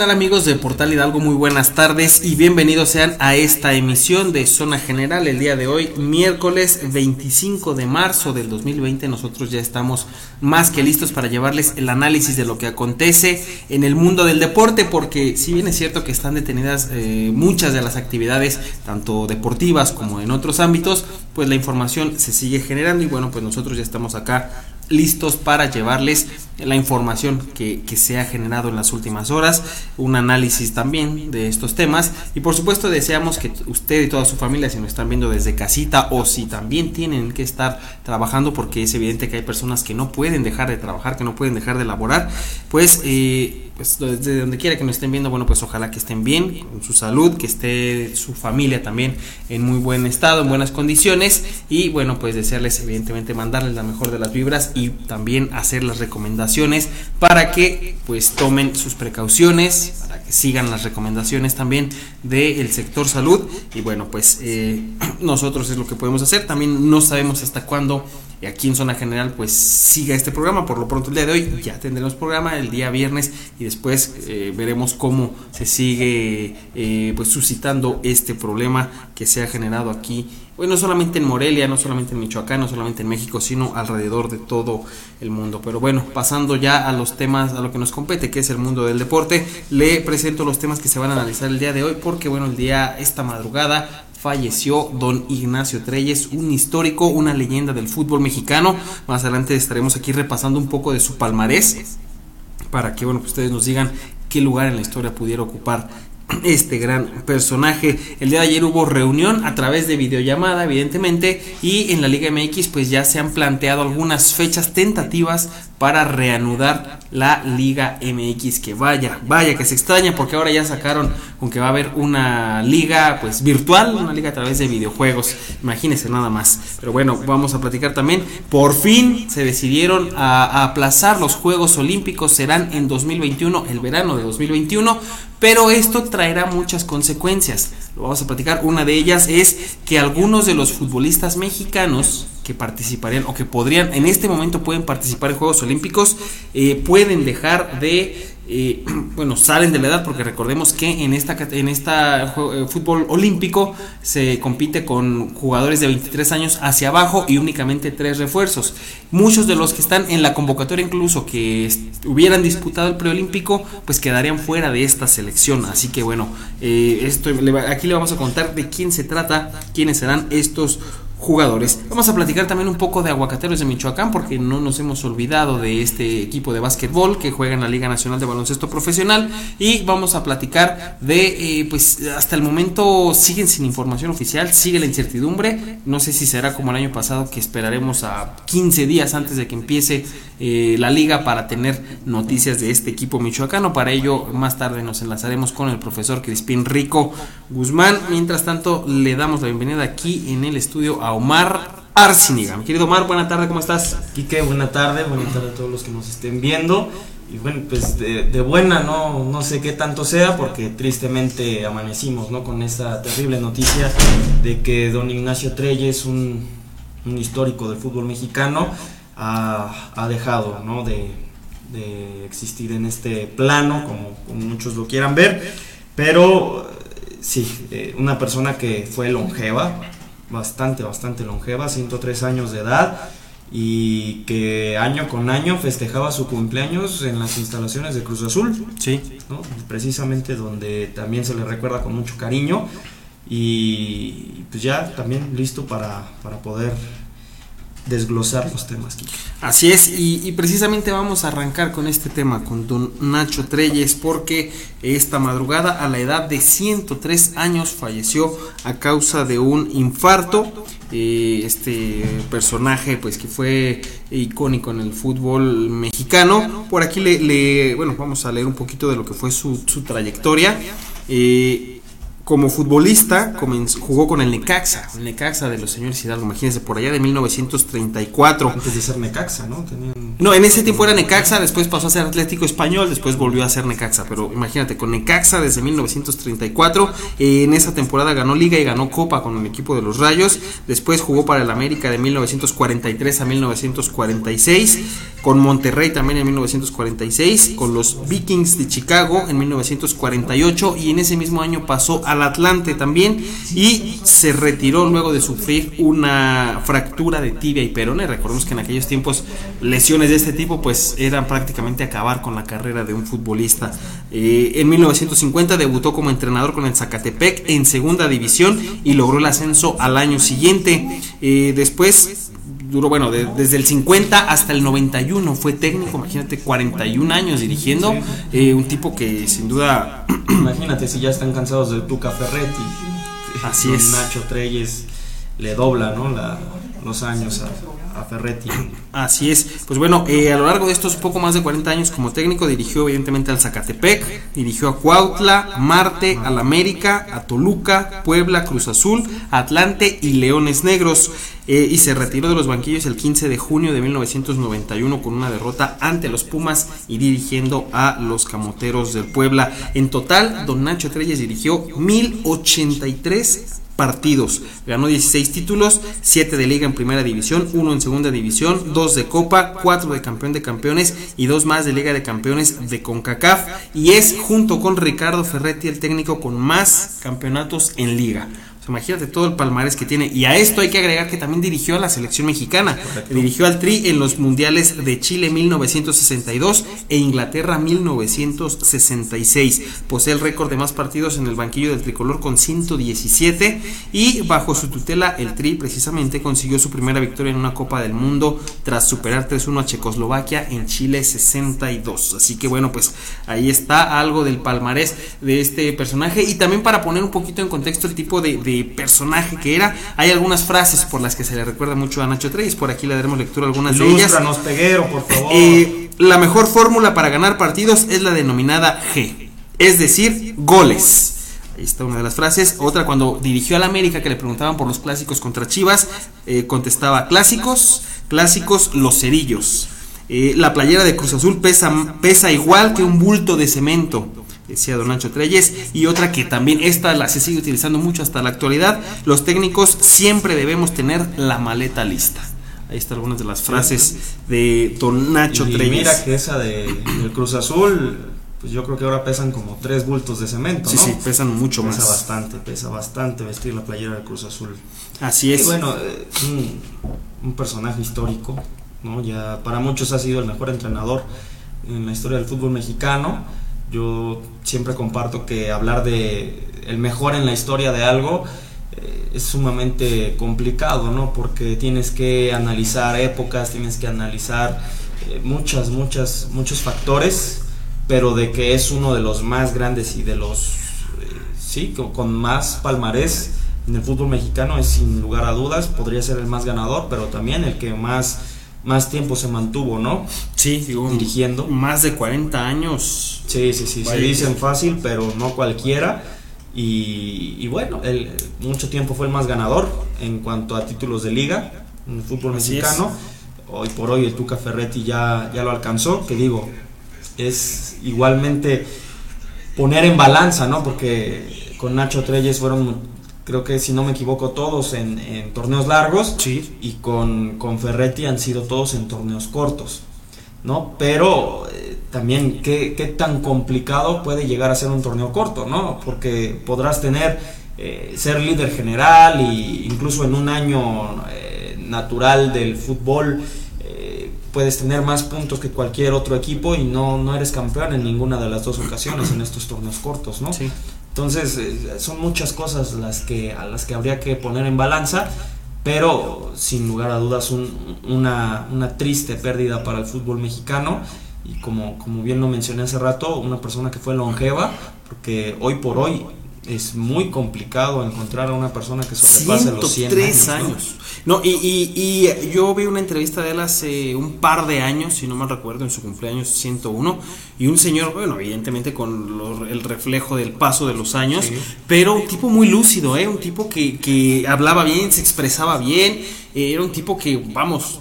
Hola, ¿qué tal amigos de Portal Hidalgo? Muy buenas tardes y bienvenidos sean a esta emisión de Zona General el día de hoy, miércoles 25 de marzo del 2020. Nosotros ya estamos más que listos para llevarles el análisis de lo que acontece en el mundo del deporte, porque si bien es cierto que están detenidas eh, muchas de las actividades, tanto deportivas como en otros ámbitos, pues la información se sigue generando y bueno, pues nosotros ya estamos acá listos para llevarles la información que, se ha generado en las últimas horas, un análisis también de estos temas. Y por supuesto deseamos que usted y toda su familia si nos están viendo desde casita o si también tienen que estar trabajando porque es evidente que hay personas que no pueden dejar de trabajar, que no pueden dejar de laborar, pues eh, pues desde donde quiera que nos estén viendo, bueno, pues ojalá que estén bien, con su salud, que esté su familia también en muy buen estado, en buenas condiciones. Y bueno, pues desearles evidentemente mandarles la mejor de las vibras y también hacer las recomendaciones para que pues tomen sus precauciones, para que sigan las recomendaciones también del sector salud y bueno, pues eh, nosotros es lo que podemos hacer, también no sabemos hasta cuándo aquí en Zona General pues siga este programa. Por lo pronto el día de hoy ya tendremos programa el día viernes y después eh, veremos cómo se sigue eh, pues suscitando este problema que se ha generado aquí, bueno, no solamente en Morelia, no solamente en Michoacán, no solamente en México, sino alrededor de todo el mundo. Pero bueno, pasando ya a los temas, a lo que nos compete, que es el mundo del deporte, le presento los temas que se van a analizar el día de hoy, porque bueno, el día, esta madrugada, falleció don Ignacio Treyes, un histórico, una leyenda del fútbol mexicano. Más adelante estaremos aquí repasando un poco de su palmarés para que bueno, pues ustedes nos digan qué lugar en la historia pudiera ocupar este gran personaje. El día de ayer hubo reunión a través de videollamada, evidentemente, y en la Liga MX pues ya se han planteado algunas fechas tentativas para reanudar la Liga MX. Que vaya, vaya que se extraña porque ahora ya sacaron con que va a haber una liga pues virtual, una liga a través de videojuegos. Imagínense nada más. Pero bueno, vamos a platicar también. Por fin se decidieron a, a aplazar los Juegos Olímpicos. Serán en 2021, el verano de 2021. Pero esto traerá muchas consecuencias. Lo vamos a platicar. Una de ellas es que algunos de los futbolistas mexicanos que participarían o que podrían, en este momento pueden participar en Juegos Olímpicos, eh, pueden dejar de eh, bueno, salen de la edad porque recordemos que en esta en esta eh, fútbol olímpico se compite con jugadores de 23 años hacia abajo y únicamente tres refuerzos. Muchos de los que están en la convocatoria incluso que hubieran disputado el preolímpico, pues quedarían fuera de esta selección. Así que bueno, esto aquí le vamos a contar de quién se trata, quiénes serán estos jugadores. Vamos a platicar también un poco de Aguacateros de Michoacán porque no nos hemos olvidado de este equipo de básquetbol que juega en la Liga Nacional de Baloncesto Profesional. Y vamos a platicar de, eh, pues hasta el momento siguen sin información oficial, sigue la incertidumbre, no sé si será como el año pasado que esperaremos a 15 días antes de que empiece eh, la liga para tener noticias de este equipo michoacano, para ello más tarde nos enlazaremos con el profesor Crispín Rico Guzmán, mientras tanto le damos la bienvenida aquí en el estudio a Omar Arciniga. Mi querido Omar, buena tarde, ¿cómo estás? Quique, buena tarde, buena tarde a todos los que nos estén viendo. Y bueno, pues de, buena no, no sé qué tanto sea, porque tristemente amanecimos ¿no? con esa terrible noticia de que don Ignacio Treyes, un, un histórico del fútbol mexicano, ha, ha dejado ¿no? de, de, existir en este plano, como, como muchos lo quieran ver. Pero sí, eh, una persona que fue longeva, bastante, bastante longeva, 103 años de edad y que año con año festejaba su cumpleaños en las instalaciones de Cruz Azul. Sí. Precisamente donde también se le recuerda con mucho cariño y pues ya también listo para, para poder desglosar los temas. Así es, y, precisamente vamos a arrancar con este tema, con don Nacho Treyes, porque esta madrugada a la edad de 103 años falleció a causa de un infarto. Eh, este personaje pues que fue icónico en el fútbol mexicano. Por aquí le, bueno, vamos a leer un poquito de lo que fue su, trayectoria. Eh, como futbolista jugó con el Necaxa, el Necaxa de los señores Hidalgo, imagínense, por allá de 1934. Antes de ser Necaxa, ¿no? No, en ese tiempo era Necaxa, después pasó a ser Atlético Español, después volvió a ser Necaxa, pero imagínate, con Necaxa desde 1934, en esa temporada ganó Liga y ganó Copa con el equipo de los Rayos, después jugó para el América de 1943 a 1946, con Monterrey también en 1946, con los Vikings de Chicago en 1948 y en ese mismo año pasó a Atlante también y se retiró luego de sufrir una fractura de tibia y perone. Recordemos que en aquellos tiempos lesiones de este tipo pues eran prácticamente acabar con la carrera de un futbolista. Eh, en 1950 debutó como entrenador con el Zacatepec en segunda división y logró el ascenso al año siguiente. Eh, después duró, bueno, desde el 50 hasta el 91 fue técnico, imagínate, 41 años dirigiendo, eh, un tipo que sin duda... Imagínate si ya están cansados de Tuca Ferretti, así es. Nacho Treyes le dobla, ¿no? Los años a, Ferretti. Así es. Pues bueno, eh, a lo largo de estos poco más de 40 años como técnico, dirigió evidentemente al Zacatepec, dirigió a Cuautla, Marte, al América, a Toluca, Puebla, Cruz Azul, Atlante y Leones Negros. Eh, y se retiró de los banquillos el 15 de junio de 1991 con una derrota ante los Pumas y dirigiendo a los Camoteros del Puebla. En total, don Nacho Treyes dirigió 1083 partidos. Ganó 16 títulos, 7 de liga en primera división, 1 en segunda división, 2 de copa, 4 de campeón de campeones y 2 más de liga de campeones de CONCACAF y es junto con Ricardo Ferretti el técnico con más campeonatos en liga imagínate todo el palmarés que tiene. Y a esto hay que agregar que también dirigió a la selección mexicana. Dirigió al Tri en los mundiales de Chile 1962 e Inglaterra 1966. Posee el récord de más partidos en el banquillo del tricolor con 117 y bajo su tutela el Tri precisamente consiguió su primera victoria en una Copa del Mundo tras superar 3-1 a Checoslovaquia en Chile 62. Así que bueno, pues ahí está algo del palmarés de este personaje y también para poner un poquito en contexto el tipo de personaje que era. Hay algunas frases por las que se le recuerda mucho a Nacho Treyes, por aquí le daremos lectura a algunas de ellas. Peguero, por favor. Eh, la mejor fórmula para ganar partidos es la denominada G, es decir, goles. Ahí está una de las frases. Otra, cuando dirigió al América, que le preguntaban por los clásicos contra Chivas, eh, contestaba: clásicos, clásicos, los cerillos. Eh, la playera de Cruz Azul pesa, pesa igual que un bulto de cemento decía Don Nacho Treyes, y otra que también esta la se sigue utilizando mucho hasta la actualidad, los técnicos siempre debemos tener la maleta lista. Ahí están algunas de las frases de Don Nacho y Treyes. Mira que esa de el Cruz Azul, pues yo creo que ahora pesan como tres bultos de cemento, Sí, sí, pesan mucho más. Pesa bastante, pesa bastante vestir la playera del Cruz Azul. Así es. Y bueno, eh, un, personaje histórico, ¿no? Ya para muchos ha sido el mejor entrenador en la historia del fútbol mexicano yo siempre comparto que hablar de el mejor en la historia de algo eh, es sumamente complicado, ¿no? Porque tienes que analizar épocas, tienes que analizar eh, muchas, muchas, muchos factores, pero de que es uno de los más grandes y de los, eh, sí, con más palmarés en el fútbol mexicano es sin lugar a dudas, podría ser el más ganador, pero también el que más más tiempo se mantuvo, ¿no? Sí, dirigiendo. Más de 40 años. Sí, sí, sí, se dicen fácil, pero no cualquiera. Y, bueno, él mucho tiempo fue el más ganador en cuanto a títulos de liga en el fútbol mexicano. Hoy por hoy el Tuca Ferretti ya, ya lo alcanzó, que digo, es igualmente poner en balanza, ¿no? Porque con Nacho Treyes fueron creo que si no me equivoco todos en, torneos largos sí. y con, con, Ferretti han sido todos en torneos cortos, ¿no? Pero eh, también ¿qué, qué, tan complicado puede llegar a ser un torneo corto, ¿no? Porque podrás tener, eh, ser líder general e incluso en un año eh, natural del fútbol puedes tener más puntos que cualquier otro equipo y no, no eres campeón en ninguna de las dos ocasiones en estos torneos cortos, ¿no? Sí. Entonces, eh, son muchas cosas las que, a las que habría que poner en balanza, pero sin lugar a dudas una, una, triste pérdida para el fútbol mexicano. Y como, como bien lo mencioné hace rato, una persona que fue longeva, porque hoy por hoy es muy complicado encontrar a una persona que sobrepase los 100 años. años. ¿no? y, y, yo vi una entrevista de él hace un par de años, si no mal recuerdo, en su cumpleaños 101, y un señor, bueno, evidentemente con el reflejo del paso de los años, pero un tipo muy lúcido, ¿eh? un tipo que, que hablaba bien, se expresaba bien, eh, era un tipo que, vamos,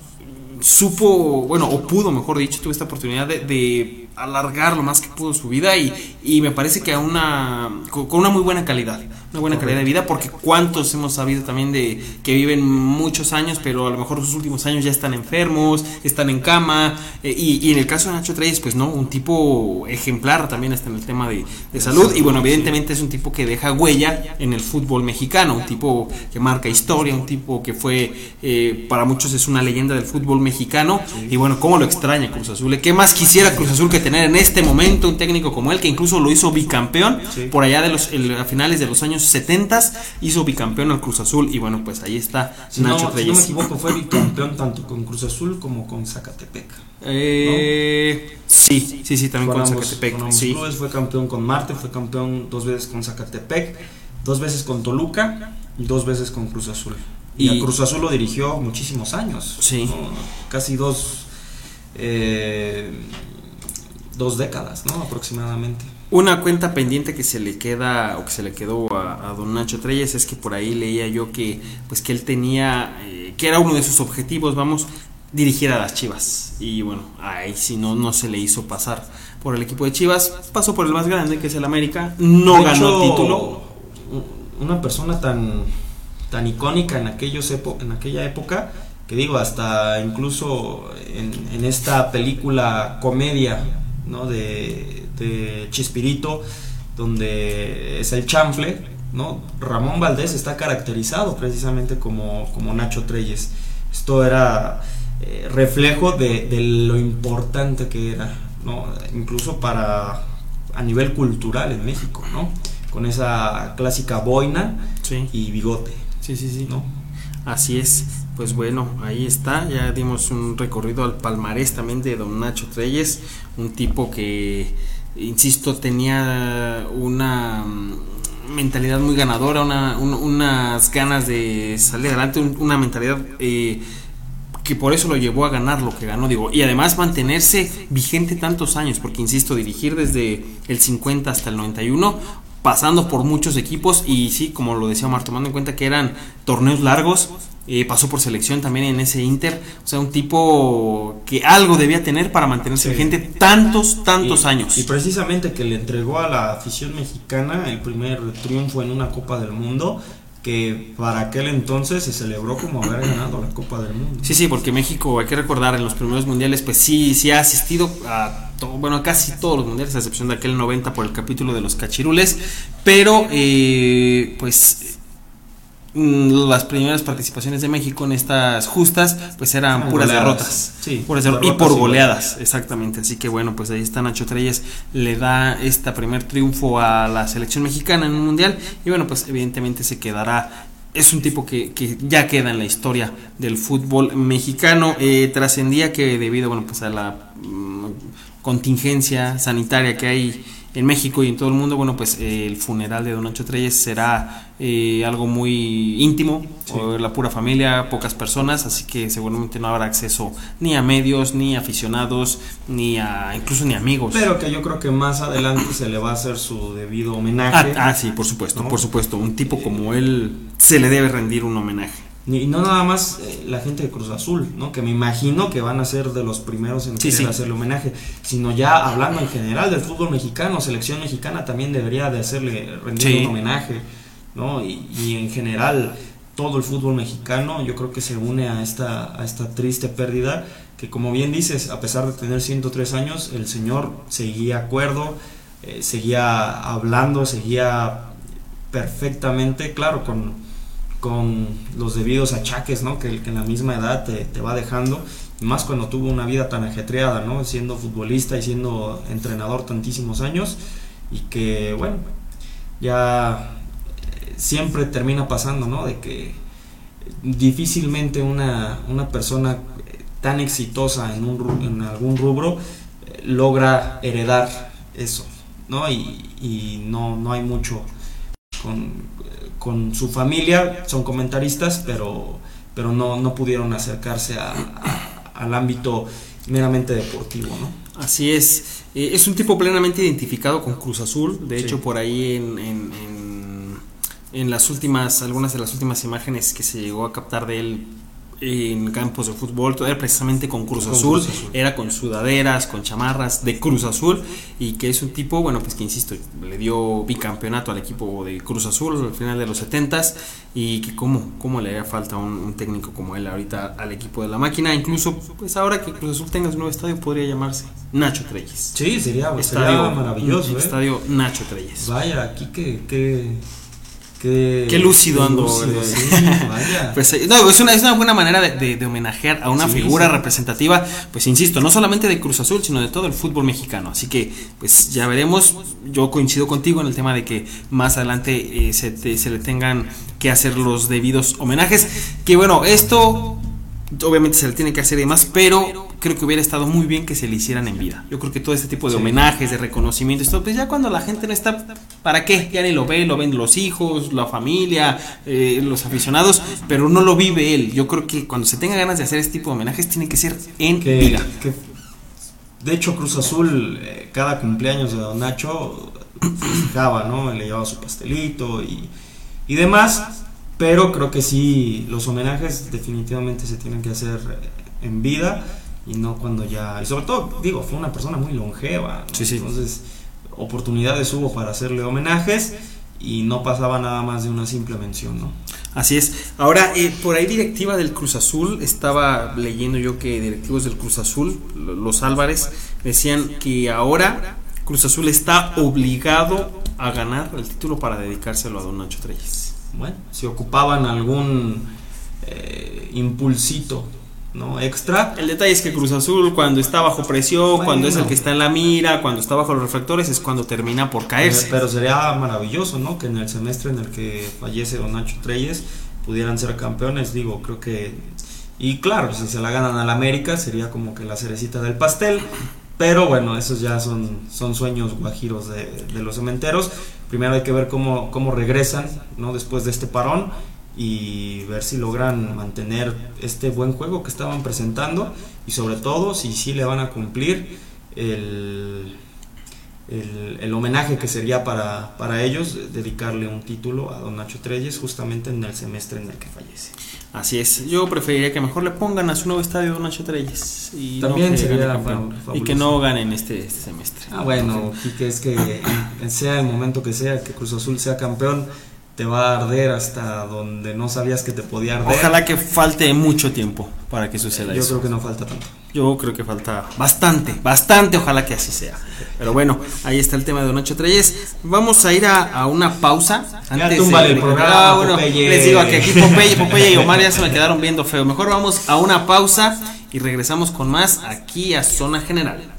supo, bueno, o pudo, mejor dicho, tuve esta oportunidad de, alargar lo más que pudo su vida y, y me parece que a una, con una muy buena calidad una buena calidad de vida, porque cuántos hemos sabido también de que viven muchos años, pero a lo mejor sus últimos años ya están enfermos, están en cama, eh, y, en el caso de Nacho Treyes, pues no, un tipo ejemplar también está en el tema de, salud, y bueno, evidentemente es un tipo que deja huella en el fútbol mexicano, un tipo que marca historia, un tipo que fue, eh, para muchos es una leyenda del fútbol mexicano, y bueno, ¿cómo lo extraña Cruz Azul? ¿Qué más quisiera Cruz Azul que tener en este momento un técnico como él, que incluso lo hizo bicampeón por allá de los, a finales de los años 70 hizo bicampeón al Cruz Azul y bueno, pues ahí está Nacho no, Si no me equivoco, fue bicampeón tanto con Cruz Azul como con Zacatepec. Eh, Sí, sí, sí, también con, Zacatepec. fue campeón con Marte, fue campeón dos veces con Zacatepec, dos veces con Toluca y dos veces con Cruz Azul. Y, a Cruz Azul lo dirigió muchísimos años. Sí. Casi dos, eh, dos décadas, ¿no? Aproximadamente. Una cuenta pendiente que se le queda o que se le quedó a, don Nacho Treyes es que por ahí leía yo que pues que él tenía eh, que era uno de sus objetivos, vamos, dirigir a las Chivas y bueno, ahí si no no se le hizo pasar por el equipo de Chivas, pasó por el más grande que es el América, no ganó el título. Una persona tan tan icónica en aquellos en aquella época que digo hasta incluso en, en esta película comedia ¿no? de este Chispirito, donde es el chanfle, ¿no? Ramón Valdés está caracterizado precisamente como, como Nacho Treyes. Esto era eh, reflejo de, lo importante que era, ¿no? Incluso para a nivel cultural en México, ¿no? Con esa clásica boina y bigote. Sí, sí, sí. ¿no? Así es. Pues bueno, ahí está. Ya dimos un recorrido al palmarés también de don Nacho Treyes, un tipo que insisto, tenía una mm, mentalidad muy ganadora, una, unas ganas de salir adelante, una mentalidad eh, que por eso lo llevó a ganar lo que ganó, digo, y además mantenerse vigente tantos años, porque insisto, dirigir desde el 50 hasta el 91, pasando por muchos equipos y sí, como lo decía Omar, tomando en cuenta que eran torneos largos, eh, pasó por selección también en ese Inter, o sea, un tipo que algo debía tener para mantenerse vigente tantos, tantos años. Y precisamente que le entregó a la afición mexicana el primer triunfo en una Copa del Mundo, que para aquel entonces se celebró como haber ganado la Copa del Mundo. Sí, sí, porque México, hay que recordar, en los primeros mundiales, pues sí, sí ha asistido a bueno, a casi todos los mundiales, a excepción de aquel 90 por el capítulo de los cachirules, pero eh, pues las primeras participaciones de México en estas justas pues eran puras derrotas, sí, y por goleadas exactamente. Así que bueno pues ahí está Nacho Treyes le da este primer triunfo a la selección mexicana en un mundial y bueno pues evidentemente se quedará. Es un tipo que, que ya queda en la historia del fútbol mexicano. Eh, trascendía que debido bueno pues a la mm, contingencia sanitaria que hay en México y en todo el mundo, bueno, pues eh, el funeral de Don Nacho Treyes será eh, algo muy íntimo, la pura familia, pocas personas, así que seguramente no habrá acceso ni a medios, ni a aficionados, ni a incluso ni amigos. Pero que yo creo que más adelante se le va a hacer su debido homenaje. Ah, ah sí, por supuesto, por supuesto. Un tipo como él se le debe rendir un homenaje. Y no nada más eh, la gente de Cruz Azul, ¿no? que me imagino que van a ser de los primeros en hacerle homenaje, sino ya hablando en general del fútbol mexicano, selección mexicana también debería de hacerle rendir un homenaje, ¿no? Y, en general todo el fútbol mexicano yo creo que se une a esta, a esta triste pérdida, que como bien dices, a pesar de tener 103 años, el señor seguía acuerdo, eh, seguía hablando, seguía perfectamente, claro, con con los debidos achaques ¿no? que, en la misma edad te, va dejando, más cuando tuvo una vida tan ajetreada, ¿no? siendo futbolista y siendo entrenador tantísimos años, y que bueno, ya eh, siempre termina pasando, ¿no? De que difícilmente una, una persona tan exitosa en, un, en algún rubro eh, logra heredar eso, ¿no? Y, y no, no hay mucho con, su familia, son comentaristas, pero, pero no, no pudieron acercarse al ámbito meramente deportivo, ¿no? Así es. Eh, es un tipo plenamente identificado con Cruz Azul. De hecho, por ahí en, en, en, las últimas, algunas de las últimas imágenes que se llegó a captar de él en campos de fútbol, era precisamente con Cruz, Azul, era con sudaderas, con chamarras de Cruz Azul y que es un tipo, bueno, pues que insisto, le dio bicampeonato al equipo de Cruz Azul al final de los 70 y que cómo, cómo le haría falta un, técnico como él ahorita al equipo de la máquina, incluso pues ahora que Cruz Azul tenga su nuevo estadio podría llamarse Nacho Treyes. Sí, sería, estadio, maravilloso. ¿eh? Estadio Nacho Treyes. Vaya, aquí que, que Qué, lúcido ando. pues, eh, no, es, una, es una buena manera de, homenajear a una figura representativa, pues insisto, no solamente de Cruz Azul, sino de todo el fútbol mexicano. Así que, pues ya veremos. Yo coincido contigo en el tema de que más adelante eh, se, se le tengan que hacer los debidos homenajes. Que bueno, esto obviamente se le tiene que hacer y demás, pero creo que hubiera estado muy bien que se le hicieran en vida. Yo creo que todo este tipo de homenajes, de reconocimientos, esto, pues ya cuando la gente no está, ¿para qué? Ya ni lo ve, lo ven los hijos, la familia, eh, los aficionados, pero no lo vive él. Yo creo que cuando se tenga ganas de hacer este tipo de homenajes, tiene que ser en vida. de hecho, Cruz Azul, eh, cada cumpleaños de Don Nacho, festejaba, ¿no? Le llevaba su pastelito y, y demás. Pero creo que sí, los homenajes definitivamente se tienen que hacer eh, en vida y no cuando ya. Y sobre todo, digo, fue una persona muy longeva. Entonces, oportunidades hubo para hacerle homenajes y no pasaba nada más de una simple mención, ¿no? Así es. Ahora, eh, por ahí directiva del Cruz Azul, estaba leyendo yo que directivos del Cruz Azul, los Álvarez, decían que ahora Cruz Azul está obligado a ganar el título para dedicárselo a Don Nacho Treyes bueno, si ocupaban algún eh, impulsito ¿no? extra. El detalle es que Cruz Azul cuando está bajo presión, cuando es el que está en la mira, cuando está bajo los reflectores, es cuando termina por caerse. Pero, sería maravilloso, ¿no? Que en el semestre en el que fallece Don Nacho Treyes pudieran ser campeones, digo, creo que... Y claro, si se la ganan al América sería como que la cerecita del pastel, pero bueno, esos ya son, son sueños guajiros de, de los cementeros. Primero hay que ver cómo, cómo regresan ¿no? después de este parón y ver si logran mantener este buen juego que estaban presentando y sobre todo si sí le van a cumplir el, el, homenaje que sería para, para ellos dedicarle un título a don Nacho Treyes justamente en el semestre en el que fallece. Así es, yo preferiría que mejor le pongan a su nuevo estadio Don Nacho Treyes y También sería y que no ganen este, este semestre. Ah, bueno, y que es que sea el momento que sea, que Cruz Azul sea campeón, te va a arder hasta donde no sabías que te podía arder. Ojalá que falte mucho tiempo para que suceda eso. Yo creo que no falta tanto. Yo creo que falta bastante, bastante, ojalá que así sea. Pero bueno, ahí está el tema de Don Nacho Treyes. Vamos a ir a, una pausa. Antes ya el programa, ah, bueno, les digo que aquí Popeye, Popeye y Omar ya se me quedaron viendo feo. Mejor vamos a una pausa y regresamos con más aquí a Zona General.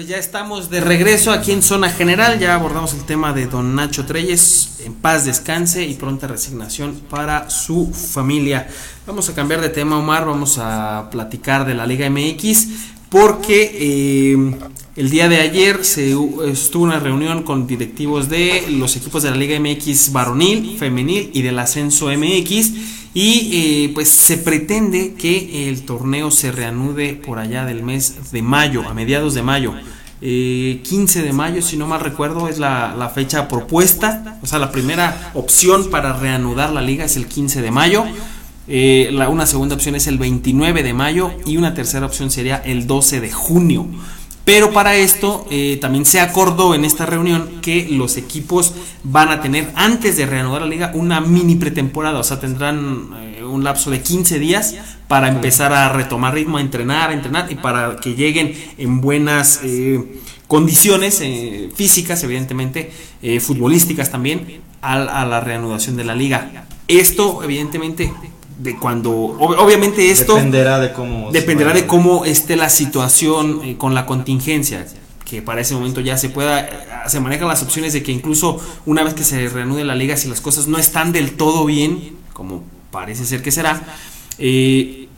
Pues ya estamos de regreso aquí en Zona General. Ya abordamos el tema de don Nacho Treyes. En paz descanse y pronta resignación para su familia. Vamos a cambiar de tema, Omar. Vamos a platicar de la Liga MX. Porque eh, el día de ayer se estuvo una reunión con directivos de los equipos de la Liga MX varonil, femenil y del ascenso MX. Y eh, pues se pretende que el torneo se reanude por allá del mes de mayo, a mediados de mayo. 15 eh, de mayo, si no mal recuerdo, es la, fecha propuesta. O sea, la primera opción para reanudar la liga es el 15 de mayo. Eh, la, una segunda opción es el 29 de mayo y una tercera opción sería el 12 de junio. Pero para esto eh, también se acordó en esta reunión que los equipos van a tener antes de reanudar la liga una mini pretemporada, o sea, tendrán eh, un lapso de 15 días para empezar a retomar ritmo, a entrenar, a entrenar y para que lleguen en buenas eh, condiciones físicas, evidentemente, futbolísticas también, a, a la reanudación de la liga. Esto, evidentemente, de cuando obviamente esto dependerá de cómo dependerá de cómo esté la situación eh, con la contingencia que para ese momento ya se pueda se manejan las opciones de que incluso una vez que se reanude la liga si las cosas no están del todo bien como parece ser que será eh,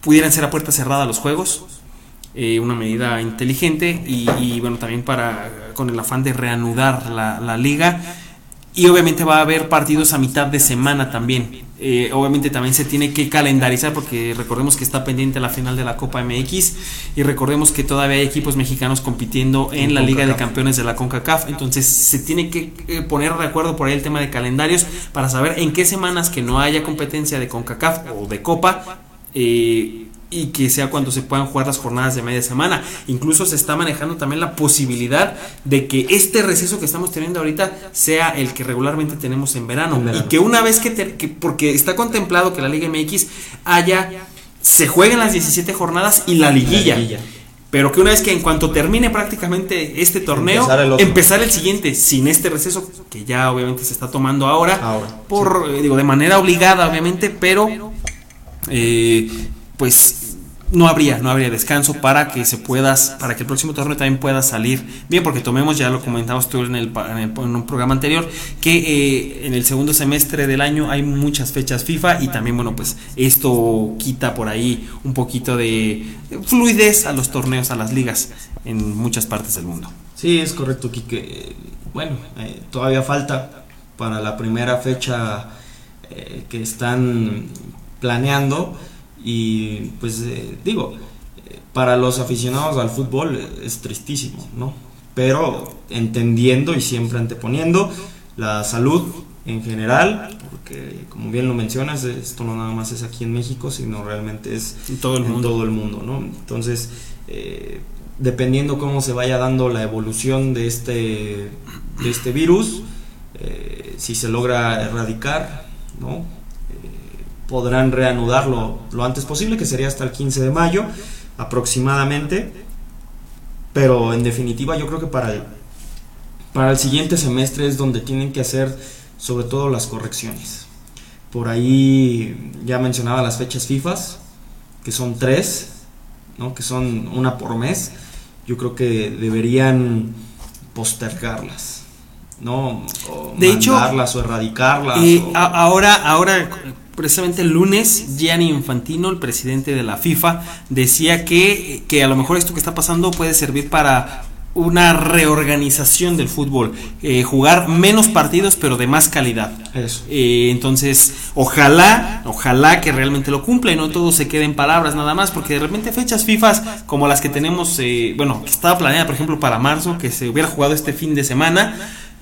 pudieran ser a puerta cerrada los juegos eh, una medida inteligente y, bueno también para con el afán de reanudar la, la liga y obviamente va a haber partidos a mitad de semana también. Eh, obviamente también se tiene que calendarizar porque recordemos que está pendiente la final de la Copa MX y recordemos que todavía hay equipos mexicanos compitiendo en, la Liga de Campeones de la CONCACAF. Entonces se tiene que eh, poner de acuerdo por ahí el tema de calendarios para saber en qué semanas que no haya competencia de CONCACAF o de Copa. Eh, y que sea cuando se puedan jugar las jornadas de media semana. Incluso se está manejando también la posibilidad de que este receso que estamos teniendo ahorita sea el que regularmente tenemos en verano. Y que una vez que, porque está contemplado que la Liga MX haya, se jueguen las 17 jornadas y la liguilla. Pero que una vez que en cuanto termine prácticamente este torneo, empezar el, siguiente sin este receso que ya obviamente se está tomando ahora, por eh, digo de manera obligada obviamente, pero eh, pues no habría, no habría descanso para que se puedas, para que el próximo torneo también pueda salir bien, porque tomemos, ya lo comentamos tú en, el, en, un programa anterior, que eh, en el segundo semestre del año hay muchas fechas FIFA y también, bueno, pues esto quita por ahí un poquito de fluidez a los torneos, a las ligas en muchas partes del mundo. Sí, es correcto, Kike. Bueno, eh, todavía falta para la primera fecha eh, que están planeando y pues eh, digo, para los aficionados al fútbol es tristísimo, ¿no? Pero entendiendo y siempre anteponiendo la salud en general, porque como bien lo mencionas, esto no nada más es aquí en México, sino realmente es en todo el mundo, todo el mundo ¿no? Entonces, eh, dependiendo cómo se vaya dando la evolución de este, de este virus, eh, si se logra erradicar, ¿no? Podrán reanudarlo lo antes posible, que sería hasta el 15 de mayo aproximadamente. Pero en definitiva yo creo que para el, para el siguiente semestre es donde tienen que hacer sobre todo las correcciones. Por ahí ya mencionaba las fechas FIFA, que son tres, ¿no? que son una por mes. Yo creo que deberían postergarlas. ¿no? O de hecho, o erradicarlas. y ahora, ahora precisamente el lunes, Gianni Infantino, el presidente de la FIFA, decía que, que a lo mejor esto que está pasando puede servir para una reorganización del fútbol, eh, jugar menos partidos pero de más calidad. Eso. Eh, entonces, ojalá, ojalá que realmente lo cumpla y no todo se quede en palabras nada más, porque de repente fechas FIFA como las que tenemos, eh, bueno, que estaba planeada por ejemplo para marzo, que se hubiera jugado este fin de semana,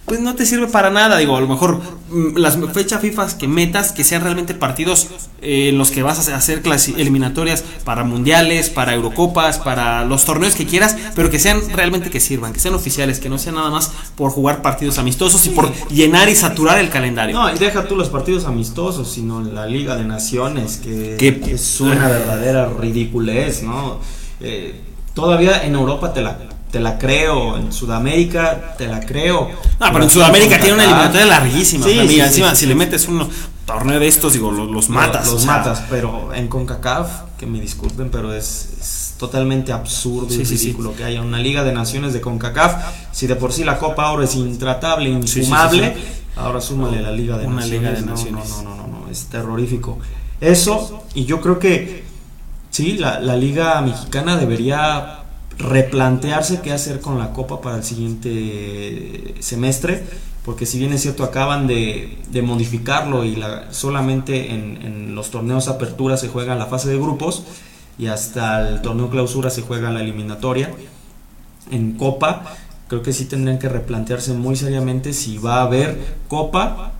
pues no te sirve para nada. Digo, a lo mejor mm, las fechas FIFA que metas, que sean realmente partidos eh, en los que vas a hacer eliminatorias para mundiales, para Eurocopas, para los torneos que quieras, pero que sean realmente que sirvan, que sean oficiales, que no sean nada más por jugar partidos amistosos y por llenar y saturar el calendario. No, y deja tú los partidos amistosos, sino la Liga de Naciones, que, es una verdadera ridiculez, ¿no? Eh, todavía en Europa te la te la creo. En Sudamérica, te la creo. Ah, pero en Sudamérica tiene una eliminatoria larguísima. Sí, encima, si le metes uno, torneo de estos, digo, los, matas. Los, matas, pero en CONCACAF, que me disculpen, pero es, totalmente absurdo y ridículo que haya una Liga de Naciones de CONCACAF. Si de por sí la Copa ahora es intratable, infumable, ahora súmale la Liga de una Liga de Naciones. No, no, no, no, es terrorífico. Eso, y yo creo que sí, la, la Liga Mexicana debería replantearse qué hacer con la Copa para el siguiente semestre porque si bien es cierto acaban de, modificarlo y la, solamente en, los torneos apertura se juega la fase de grupos y hasta el torneo clausura se juega la eliminatoria, en Copa creo que sí tendrían que replantearse muy seriamente si va a haber Copa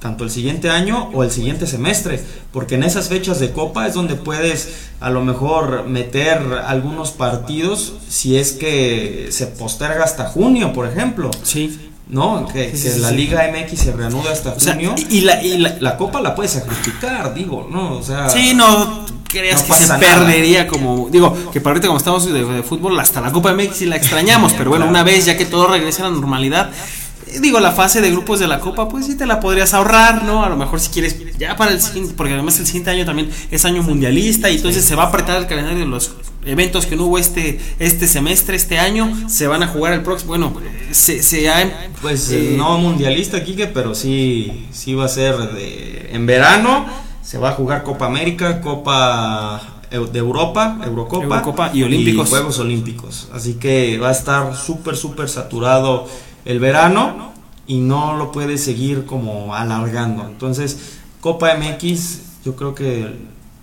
tanto el siguiente año o el siguiente semestre, porque en esas fechas de copa es donde puedes a lo mejor meter algunos partidos si es que se posterga hasta junio, por ejemplo. Sí. ¿no? Que, la Liga MX se reanuda hasta junio. y, la, y la, Copa la puedes sacrificar, digo, ¿no? O sea. Sí, no creas que se perdería como. Digo, que para ahorita, como estamos de, fútbol, hasta la Copa MX la extrañamos, pero bueno, una vez ya que todo regrese a la normalidad. Eh, digo, la fase de grupos de la Copa, pues sí te la podrías ahorrar, ¿no? A lo mejor si quieres, ya para el siguiente, porque además el siguiente año también es año mundialista y entonces se va a apretar el calendario de los eventos que no hubo este, este semestre, este año, se van a jugar el próximo. Bueno, se, se Pues eh, no mundialista, Kike, pero sí, sí va a ser de, en verano. Se va a jugar Copa América, Copa de Europa, Eurocopa, y Olímpicos. Juegos Olímpicos. Así que va a estar súper, súper saturado el verano y no lo puede seguir como alargando. Entonces, Copa MX, yo creo que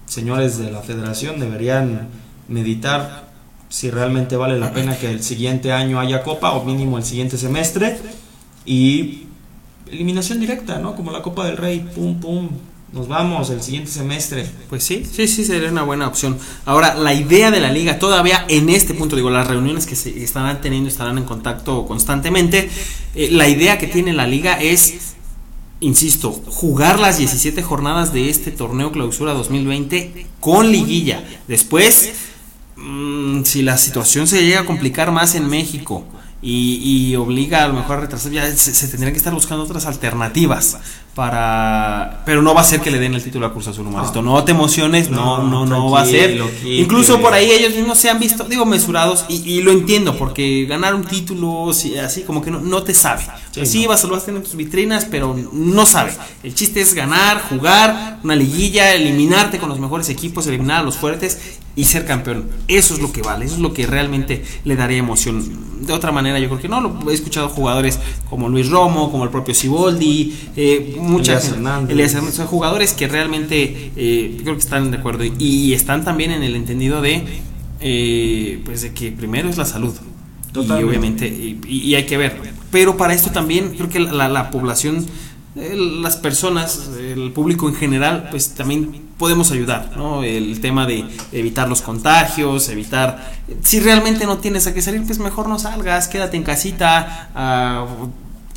señores de la federación deberían meditar si realmente vale la pena que el siguiente año haya copa o mínimo el siguiente semestre y eliminación directa, ¿no? Como la Copa del Rey, pum pum, nos vamos el siguiente semestre. Pues sí, sí, sí, sería una buena opción. Ahora, la idea de la liga, todavía en este punto, digo, las reuniones que se estarán teniendo estarán en contacto constantemente. Eh, la idea que tiene la liga es, insisto, jugar las 17 jornadas de este torneo clausura 2020 con liguilla. Después Mm, si la situación se llega a complicar más en México y, obliga a lo mejor a retrasar, ya se, se tendrían que estar buscando otras alternativas para pero no va a ser que le den el título a Cruz Azul no, esto no te emociones no no no, va a ser. Incluso por ahí ellos mismos se han visto digo mesurados y, lo entiendo porque ganar un título así como que no, no te sabe. Sí, vas, lo vas a tener en tus vitrinas pero no sabe. El chiste es ganar jugar una liguilla eliminarte con los mejores equipos eliminar a los fuertes y ser campeón. Eso es lo que vale, eso es lo que realmente le daría emoción. De otra manera, yo creo que no. Lo, he escuchado jugadores como Luis Romo, como el propio Siboldi, eh, muchas son jugadores que realmente eh, creo que están de acuerdo y, están también en el entendido de, eh, pues de que primero es la salud. Y obviamente, y, hay que ver. Pero para esto también creo que la, la población, las personas, el público en general, pues también podemos ayudar, ¿no? El tema de evitar los contagios, evitar... Si realmente no tienes a qué salir, pues mejor no salgas, quédate en casita, a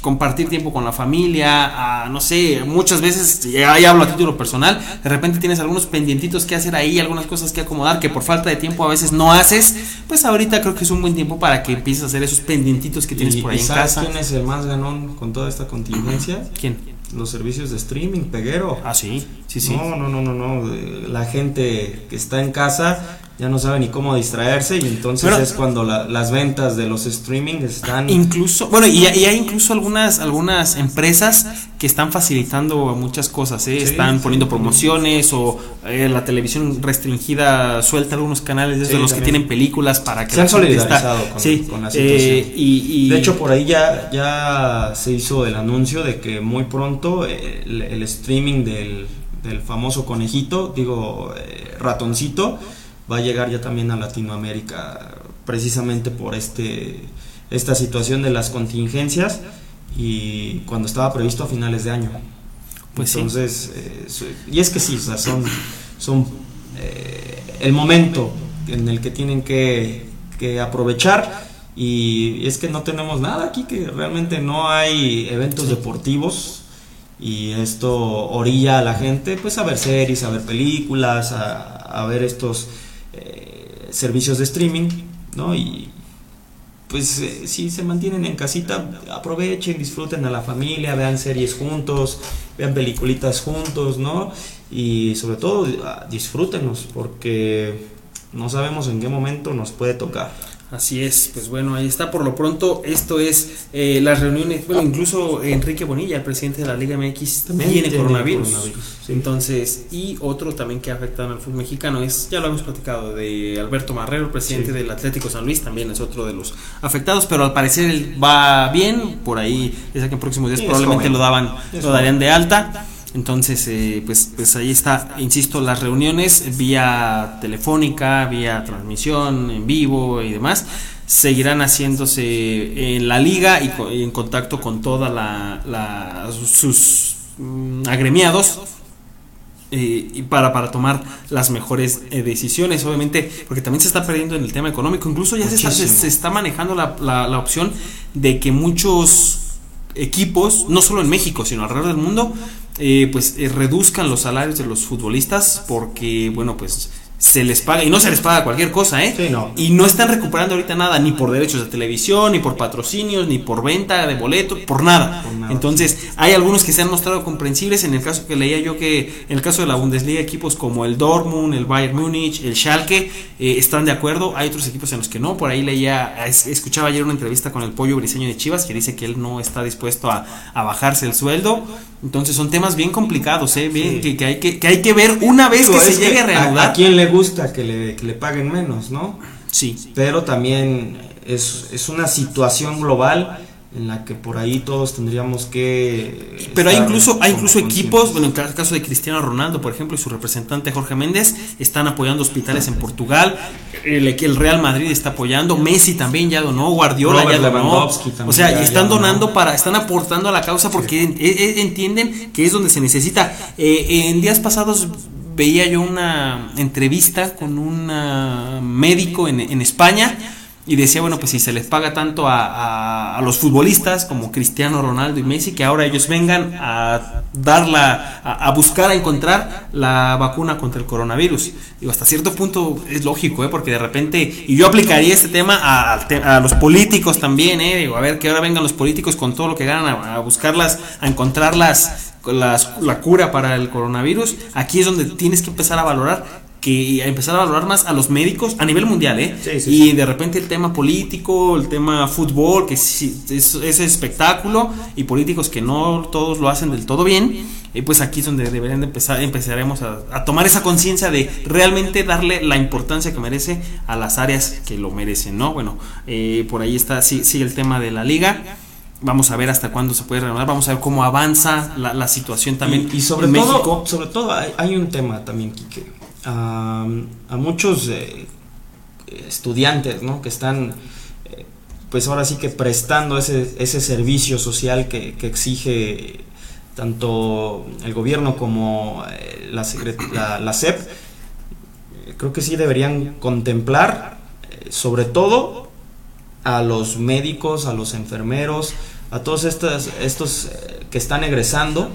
compartir tiempo con la familia, a, no sé, muchas veces, ahí hablo a título personal, de repente tienes algunos pendientitos que hacer ahí, algunas cosas que acomodar que por falta de tiempo a veces no haces, pues ahorita creo que es un buen tiempo para que empieces a hacer esos pendientitos que tienes por ahí en casa. ¿Quién es el más ganón con toda esta contingencia? ¿Quién? los servicios de streaming, peguero. Ah, sí, sí, sí. No, no, no, no, no. La gente que está en casa ya no sabe ni cómo distraerse y entonces es cuando las ventas de los streaming están incluso bueno y, hay incluso algunas algunas empresas que están facilitando muchas cosas ¿eh? están poniendo promociones o eh, la televisión restringida suelta algunos canales de los que tienen películas para que se han solidarizado con, la eh, situación. y, de hecho por ahí ya ya se hizo el anuncio de que muy pronto el, streaming del, del famoso conejito digo ratoncito va a llegar ya también a Latinoamérica precisamente por este esta situación de las contingencias y cuando estaba previsto a finales de año. Pues Entonces, eh, y es que sí, son, son eh, el momento en el que tienen que, que aprovechar y es que no tenemos nada aquí, que realmente no hay eventos deportivos y esto orilla a la gente pues a ver series, a ver películas, a, a ver estos eh, servicios de streaming, ¿no? Y, pues eh, si se mantienen en casita, aprovechen, disfruten a la familia, vean series juntos, vean peliculitas juntos, ¿no? Y sobre todo disfrútenos porque no sabemos en qué momento nos puede tocar. Así es, pues bueno, ahí está. Por lo pronto, esto es eh, las reuniones. Bueno, incluso Enrique Bonilla, el presidente de la Liga MX, también tiene coronavirus. Entonces, y otro también que ha afectado al fútbol mexicano es, ya lo hemos platicado, de Alberto Marrero, presidente del Atlético San Luis, también es otro de los afectados, pero al parecer él va bien. Por ahí, es que en próximos días probablemente lo daban, lo darían de alta. Entonces, eh, pues, pues ahí está, insisto, las reuniones vía telefónica, vía transmisión en vivo y demás, seguirán haciéndose en la liga y, en contacto con toda la, sus mm, agremiados eh, y para, para tomar las mejores eh, decisiones, obviamente, porque también se está perdiendo en el tema económico, incluso ya se está, se, está, manejando la, la, la opción de que muchos equipos, no solo en México, sino alrededor del mundo, eh, pues eh, reduzcan los salarios de los futbolistas porque, bueno, pues se les paga, y no se les paga cualquier cosa, ¿eh? Y no están recuperando ahorita nada, ni por derechos de televisión, ni por patrocinios, ni por venta de boletos, por nada. Entonces, hay algunos que se han mostrado comprensibles, en el caso que leía yo que, en el caso de la Bundesliga, equipos como el Dortmund, el Bayern Múnich, el Schalke, eh, están de acuerdo, hay otros equipos en los que no, por ahí leía, escuchaba ayer una entrevista con el Pollo Briseño de Chivas, que dice que él no está dispuesto a, bajarse el sueldo, entonces son temas bien complicados, ¿eh? Bien, que, hay que, hay que ver una vez que se llegue a reanudar. ¿A, quién le gusta que le, que le paguen menos, no? Sí. Pero también es, es una situación global en la que por ahí todos tendríamos que pero hay incluso hay incluso equipos bueno en el caso de Cristiano Ronaldo por ejemplo y su representante Jorge Méndez están apoyando hospitales en Portugal el, el Real Madrid está apoyando Messi también ya donó Guardiola ya donó. O sea están donando para están aportando a la causa porque e, e, entienden que es donde se necesita. Eh, en días pasados veía yo una entrevista con un médico en, España y decía, bueno, pues si se les paga tanto a, los futbolistas como Cristiano Ronaldo y Messi, que ahora ellos vengan a darla, a, buscar, a encontrar la vacuna contra el coronavirus. Digo, hasta cierto punto es lógico, ¿eh? porque de repente, y yo aplicaría este tema a, a los políticos también, ¿eh? Digo, a ver que ahora vengan los políticos con todo lo que ganan a, buscarlas, a encontrarlas la cura para el coronavirus, aquí es donde tienes que empezar a valorar que empezar a valorar más a los médicos a nivel mundial, ¿eh? y de repente el tema político, el tema fútbol, que es, es, espectáculo, y políticos que no todos lo hacen del todo bien, y pues aquí es donde deberían de empezar, empezaremos a, tomar esa conciencia de realmente darle la importancia que merece a las áreas que lo merecen, ¿no? Bueno, eh, por ahí está, sí, sigue el tema de la liga. Vamos a ver hasta cuándo se puede renovar, vamos a ver cómo avanza la, situación también. Y, sobre todo, sobre todo hay, hay un tema también, que a, muchos eh, estudiantes ¿no? que están eh, pues ahora sí que prestando ese, ese servicio social que, exige tanto el gobierno como eh, la, la, la, SEP, creo que sí deberían contemplar sobre todo a los médicos, a los enfermeros, a todos estos, estos que están egresando,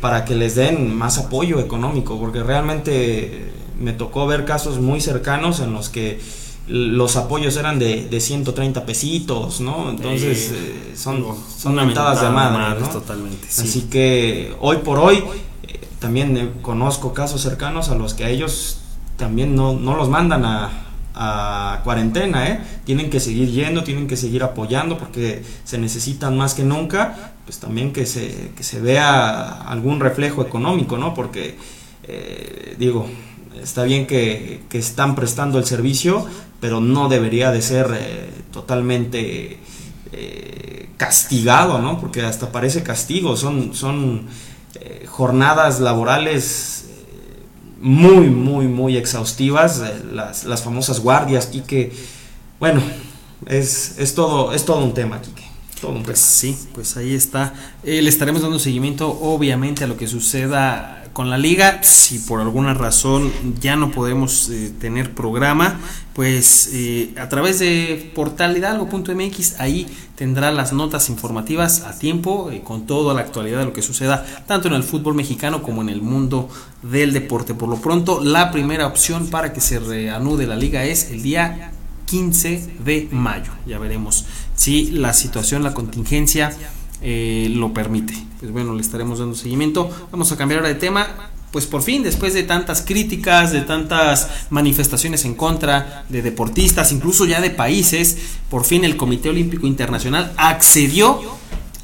para que les den más apoyo económico, porque realmente me tocó ver casos muy cercanos en los que los apoyos eran de, de 130 pesitos, ¿no? Entonces eh, son, son mentadas de madre, ¿no? Totalmente, Así que hoy por hoy eh, también conozco casos cercanos a los que a ellos también no, no los mandan a, a cuarentena, ¿eh? Tienen que seguir yendo, tienen que seguir apoyando porque se necesitan más que nunca, pues también que se, que se vea algún reflejo económico, ¿no? Porque, eh, digo, está bien que, que, están prestando el servicio, pero no debería de ser eh, totalmente eh, castigado, ¿no? Porque hasta parece castigo, son, son jornadas laborales muy, muy, muy exhaustivas, las, las famosas guardias, y que, bueno, es, es, todo, es todo un tema, Quique. Todo un pues sí, pues ahí está. Eh, le estaremos dando seguimiento, obviamente, a lo que suceda con la liga, si por alguna razón ya no podemos eh, tener programa, pues eh, a través de portalhidalgo.mx ahí tendrá las notas informativas a tiempo, eh, con toda la actualidad de lo que suceda tanto en el fútbol mexicano como en el mundo del deporte. Por lo pronto, la primera opción para que se reanude la liga es el día 15 de mayo. Ya veremos si la situación, la contingencia eh, lo permite. Pues bueno, le estaremos dando seguimiento. Vamos a cambiar ahora de tema. Pues por fin, después de tantas críticas, de tantas manifestaciones en contra de deportistas, incluso ya de países, por fin el Comité Olímpico Internacional accedió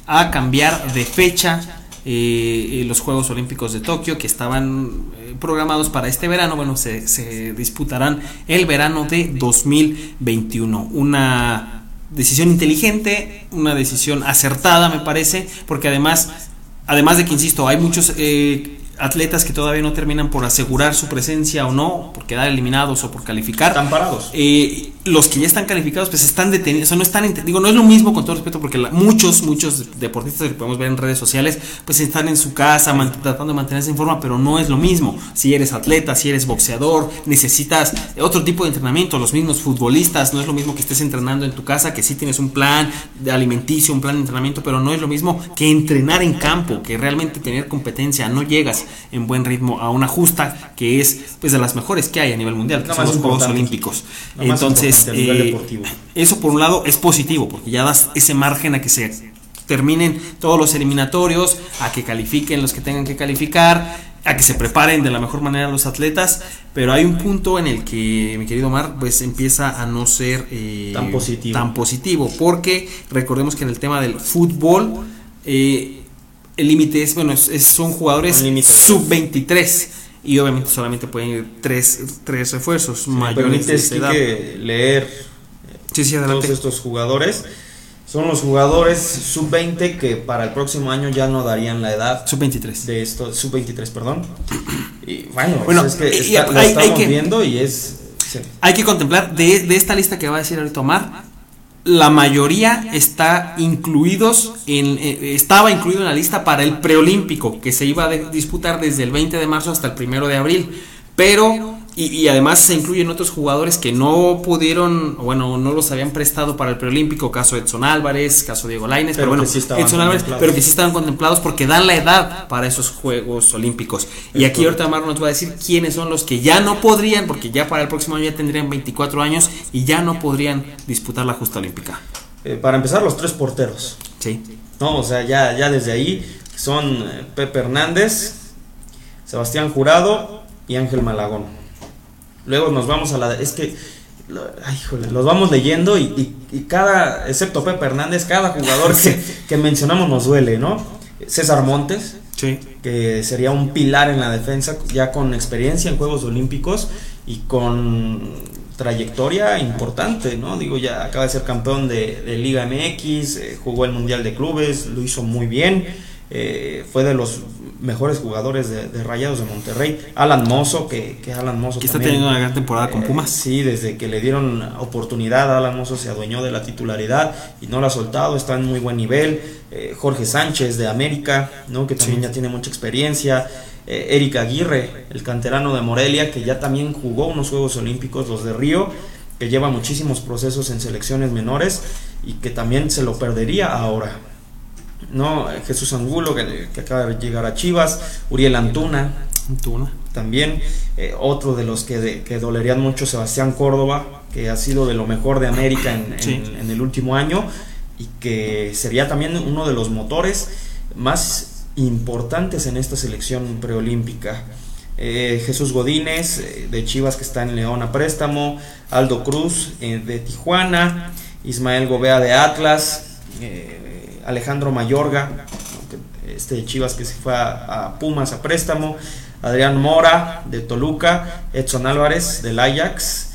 a cambiar de fecha eh, los Juegos Olímpicos de Tokio que estaban eh, programados para este verano, bueno, se, se, disputarán el verano de 2021. Una decisión inteligente, una decisión acertada me parece, porque además, además de que, insisto, hay muchos eh, atletas que todavía no terminan por asegurar su presencia o no, por quedar eliminados o por calificar. Están parados. Eh, los que ya están calificados, pues están detenidos, o sea, no están, digo, no es lo mismo con todo respeto, porque la, muchos, muchos deportistas que podemos ver en redes sociales, pues están en su casa tratando de mantenerse en forma, pero no es lo mismo. Si eres atleta, si eres boxeador, necesitas otro tipo de entrenamiento, los mismos futbolistas, no es lo mismo que estés entrenando en tu casa, que sí tienes un plan de alimenticio, un plan de entrenamiento, pero no es lo mismo que entrenar en campo, que realmente tener competencia, no llegas en buen ritmo a una justa que es pues de las mejores que hay a nivel mundial, que son los Juegos Olímpicos. Entonces, eh, eso por un lado es positivo, porque ya das ese margen a que se terminen todos los eliminatorios, a que califiquen los que tengan que calificar, a que se preparen de la mejor manera los atletas, pero hay un punto en el que mi querido Mar pues empieza a no ser eh, tan, positivo. tan positivo, porque recordemos que en el tema del fútbol eh, el límite es, bueno, es, son jugadores sub-23 y obviamente solamente pueden ir tres, tres refuerzos sí, mayores de edad. Que leer sí, sí, todos estos jugadores. Son los jugadores sub-20 que para el próximo año ya no darían la edad. Sub-23. De esto, sub-23, perdón. Y bueno, bueno es que está, lo estamos viendo y es... Sí. Hay que contemplar de, de, esta lista que va a decir ahorita Omar, la mayoría está incluidos en, eh, estaba incluido en la lista para el preolímpico que se iba a disputar desde el 20 de marzo hasta el 1 de abril. Pero y, además se incluyen otros jugadores que no pudieron, bueno, no los habían prestado para el preolímpico, caso Edson Álvarez, caso Diego Lainez, pero, bueno, Edson Álvarez, pero que sí estaban contemplados porque dan la edad para esos Juegos Olímpicos. y aquí ahorita Mar nos va a decir quiénes son los que ya no podrían, porque ya para el próximo año ya tendrían 24 años y ya no podrían disputar la justa olímpica. Eh, para empezar, los tres porteros. Sí. No, o sea, ya, ya desde ahí son eh, Pepe Hernández, Sebastián Jurado y Ángel Malagón. Luego nos vamos a la... Es que, ay, híjole, los vamos leyendo y, cada, excepto Pepe Hernández, cada jugador que, mencionamos nos duele, ¿no? César Montes, sí. que sería un pilar en la defensa, ya con experiencia en Juegos Olímpicos y con trayectoria importante, ¿no? Digo, ya acaba de ser campeón de, Liga MX, eh, jugó el Mundial de Clubes, lo hizo muy bien, eh, fue de los mejores jugadores de, Rayados de Monterrey. Alan Mozo, que, que Alan Mozo. Que está teniendo una gran temporada con eh, Pumas. sí, desde que le dieron oportunidad, Alan Mozo se adueñó de la titularidad y no la ha soltado, está en muy buen nivel. Eh, Jorge Sánchez de América, ¿no? que también ya tiene mucha experiencia. Eh, Aguirre, el canterano de Morelia, que ya también jugó unos Juegos Olímpicos, los de Río, que lleva muchísimos procesos en selecciones menores y que también se lo perdería ahora. ¿No? Jesús Angulo, que, acaba de llegar a Chivas, Uriel Antuna, Antuna. también, eh, otro de los que, que, dolerían mucho, Sebastián Córdoba, que ha sido de lo mejor de América en, el último año y que sería también uno de los motores más importantes en esta selección preolímpica. Eh, Jesús Godínez eh, de Chivas que está en León a préstamo, Aldo Cruz de Tijuana, Ismael Gobea de Atlas, Alejandro Mayorga, este Chivas que se fue a, Pumas a préstamo, Adrián Mora de Toluca, Edson Álvarez del Ajax,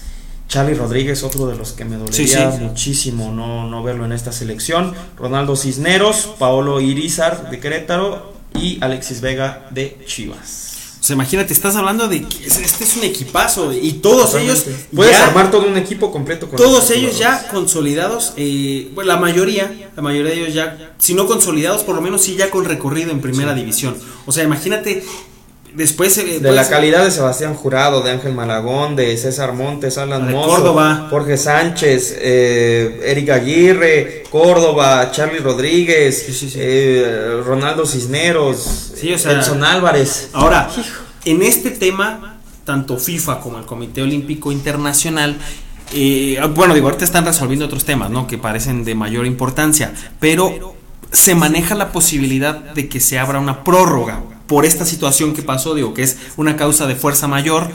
Charlie Rodríguez, otro de los que me dolería muchísimo no, no verlo en esta selección, Ronaldo Cisneros, Paolo Irizar de Querétaro y Alexis Vega de Chivas. O sea, imagínate, estás hablando de que este es un equipazo y todos ellos. Puedes armar todo un equipo completo con Todos ellos ya consolidados, eh, bueno, la mayoría, la mayoría de ellos ya, si no consolidados, por lo menos sí ya con recorrido en primera división. O sea, imagínate Después de la calidad de Sebastián Jurado, de Ángel Malagón, de César Montes, Alan Mozo, Córdoba. Jorge Sánchez, eh, Eric Aguirre, Córdoba, Charlie Rodríguez, eh, Ronaldo Cisneros, Edson Álvarez. Ahora, en este tema, tanto FIFA como el Comité Olímpico Internacional eh, bueno, digo, ahorita están resolviendo otros temas, ¿no? Que parecen de mayor importancia, pero se maneja la posibilidad de que se abra una prórroga por esta situación que pasó, digo, que es una causa de fuerza mayor,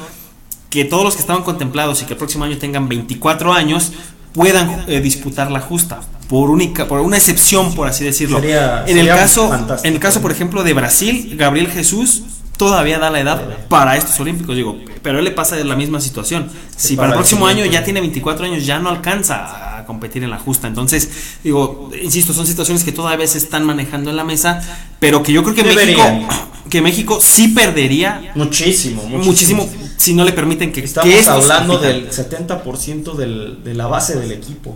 que todos los que estaban contemplados y que el próximo año tengan 24 años puedan eh, disputar la justa por única por una excepción por así decirlo. En el caso en el caso por ejemplo de Brasil Gabriel Jesús todavía da la edad para estos olímpicos digo pero él le pasa la misma situación. Si para el próximo año ya tiene 24 años ya no alcanza a competir en la justa. Entonces digo insisto son situaciones que todavía se están manejando en la mesa pero que yo creo que México que México sí perdería muchísimo muchísimo, si no le permiten que estamos hablando del 70% del, de la base del equipo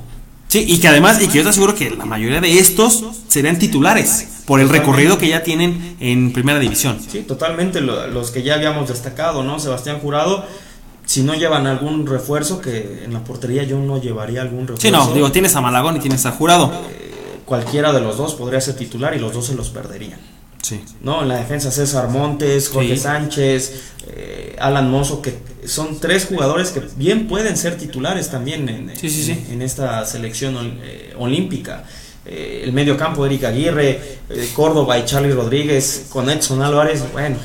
Sí, y que además, y que yo te aseguro que la mayoría de estos serían titulares por el recorrido que ya tienen en primera división. Sí, totalmente, los que ya habíamos destacado, ¿no? Sebastián Jurado, si no llevan algún refuerzo, que en la portería yo no llevaría algún refuerzo. Sí, no, digo, tienes a Malagón y tienes a Jurado. Eh, cualquiera de los dos podría ser titular y los dos se los perderían. Sí. ¿no? En la defensa César Montes, Jorge Sánchez, eh, Alan Mozo, que son tres jugadores que bien pueden ser titulares también en, en, esta selección eh, olímpica. Eh, el medio campo, Eric Aguirre, Córdoba y Charlie Rodríguez, con Edson Álvarez, bueno,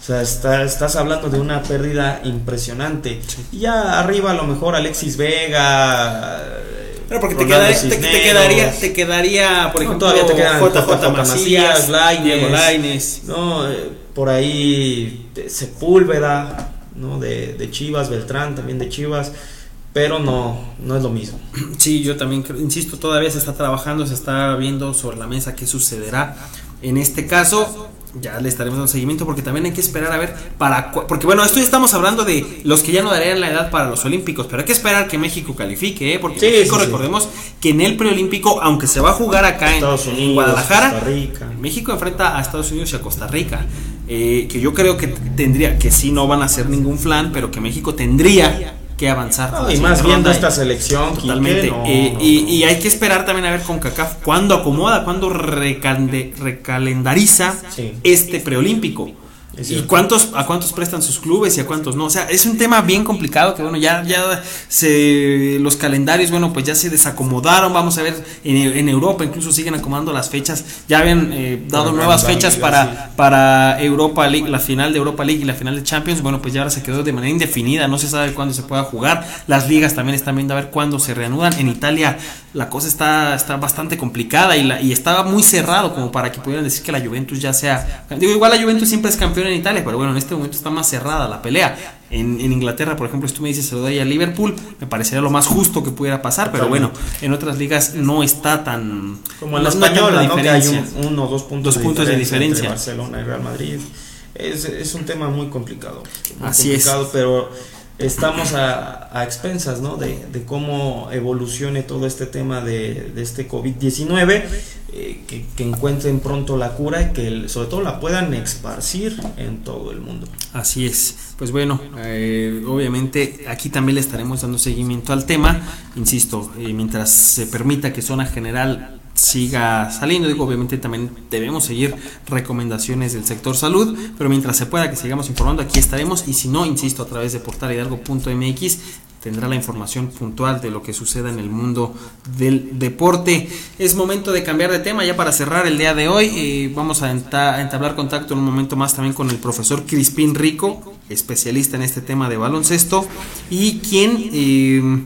o sea, estás hablando de una pérdida impresionante. Y ya arriba a lo mejor Alexis Vega, pero porque te, quedaría, te, quedaría, por ejemplo, todavía te quedan JJ, Macías, Diego Laines, ¿no? Eh, por ahí Sepúlveda, ¿no? De, de, Chivas, Beltrán también de Chivas, pero no, no es lo mismo. Sí, yo también insisto, todavía se está trabajando, se está viendo sobre la mesa qué sucederá. En este caso, ya le estaremos dando seguimiento porque también hay que esperar a ver para porque bueno esto ya estamos hablando de los que ya no darían la edad para los olímpicos pero hay que esperar que México califique ¿eh? porque México recordemos que en el preolímpico aunque se va a jugar acá en, Guadalajara México enfrenta a Estados Unidos y a Costa Rica eh, que yo creo que tendría que sí no van a hacer ningún flan pero que México tendría que avanzar. y más viendo esta selección. Totalmente. Eh, y, hay que esperar también a ver con CACAF cuándo acomoda, cuándo recalendariza este preolímpico. ¿Y cuántos, a cuántos prestan sus clubes y a cuántos no? O sea, es un tema bien complicado que, bueno, ya, ya se, los calendarios, bueno, pues ya se desacomodaron. Vamos a ver, en, Europa incluso siguen acomodando las fechas. Ya habían eh, dado nuevas fechas para, para Europa League, la final de Europa League y la final de Champions. Bueno, pues ya ahora se quedó de manera indefinida. No se sabe cuándo se pueda jugar. Las ligas también están viendo a ver cuándo se reanudan. En Italia la cosa está, está bastante complicada y, la, y estaba muy cerrado como para que pudieran decir que la Juventus ya sea... Digo, igual la Juventus siempre es campeón en Italia, pero bueno, en este momento está más cerrada la pelea. En, Inglaterra, por ejemplo, si tú me dices se lo doy a Liverpool, me parecería lo más justo que pudiera pasar, pero bueno, en otras ligas no está tan... Como en la española, ¿no? Que hay uno o dos puntos, dos puntos de diferencia. Barcelona y Real Madrid. Es, es un tema muy complicado. Así complicado, es. Pero estamos a, a expensas ¿no? de, de, cómo evolucione todo este tema de, de este COVID-19, eh, que, que, encuentren pronto la cura y que sobre todo la puedan esparcir en todo el mundo. Así es. Pues bueno, eh, obviamente aquí también le estaremos dando seguimiento al tema. Insisto, eh, mientras se permita que Zona General siga saliendo. Digo, obviamente también debemos seguir recomendaciones del sector salud, pero mientras se pueda que sigamos informando, aquí estaremos. Y si no, insisto, a través de portalhidalgo.mx tendrá la información puntual de lo que suceda en el mundo del deporte. Es momento de cambiar de tema ya para cerrar el día de hoy. Eh, vamos a entablar contacto en un momento más también con el profesor Crispín Rico, especialista en este tema de baloncesto, y quien... Eh,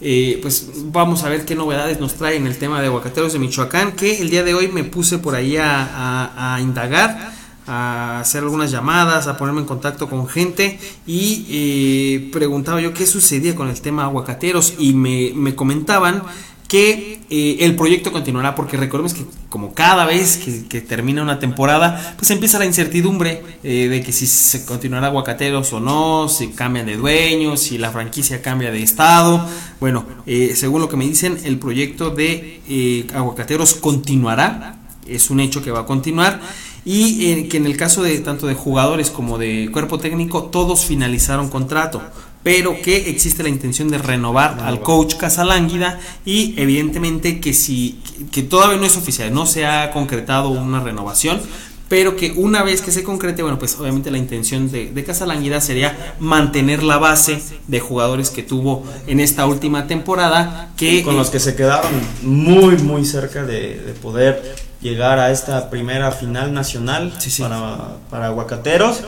eh, pues vamos a ver qué novedades nos trae en el tema de aguacateros de Michoacán, que el día de hoy me puse por ahí a, indagar, a hacer algunas llamadas, a ponerme en contacto con gente y eh, preguntaba yo qué sucedía con el tema aguacateros y me, me comentaban que eh, el proyecto continuará, porque recordemos que como cada vez que, termina una temporada, pues empieza la incertidumbre eh, de que si se continuará Aguacateros o no, si cambian de dueños, si la franquicia cambia de estado. Bueno, eh, según lo que me dicen, el proyecto de Aguacateros continuará, es un hecho que va a continuar. Y que en el caso de tanto de jugadores como de cuerpo técnico, todos finalizaron contrato pero que existe la intención de renovar al coach Casalánguida y evidentemente que si que todavía no es oficial, no se ha concretado una renovación, pero que una vez que se concrete, bueno, pues obviamente la intención de, de Casalanguida sería mantener la base de jugadores que tuvo en esta última temporada, que con los que se quedaron muy, muy cerca de, de poder llegar a esta primera final nacional Sí, sí. Para, para Aguacateros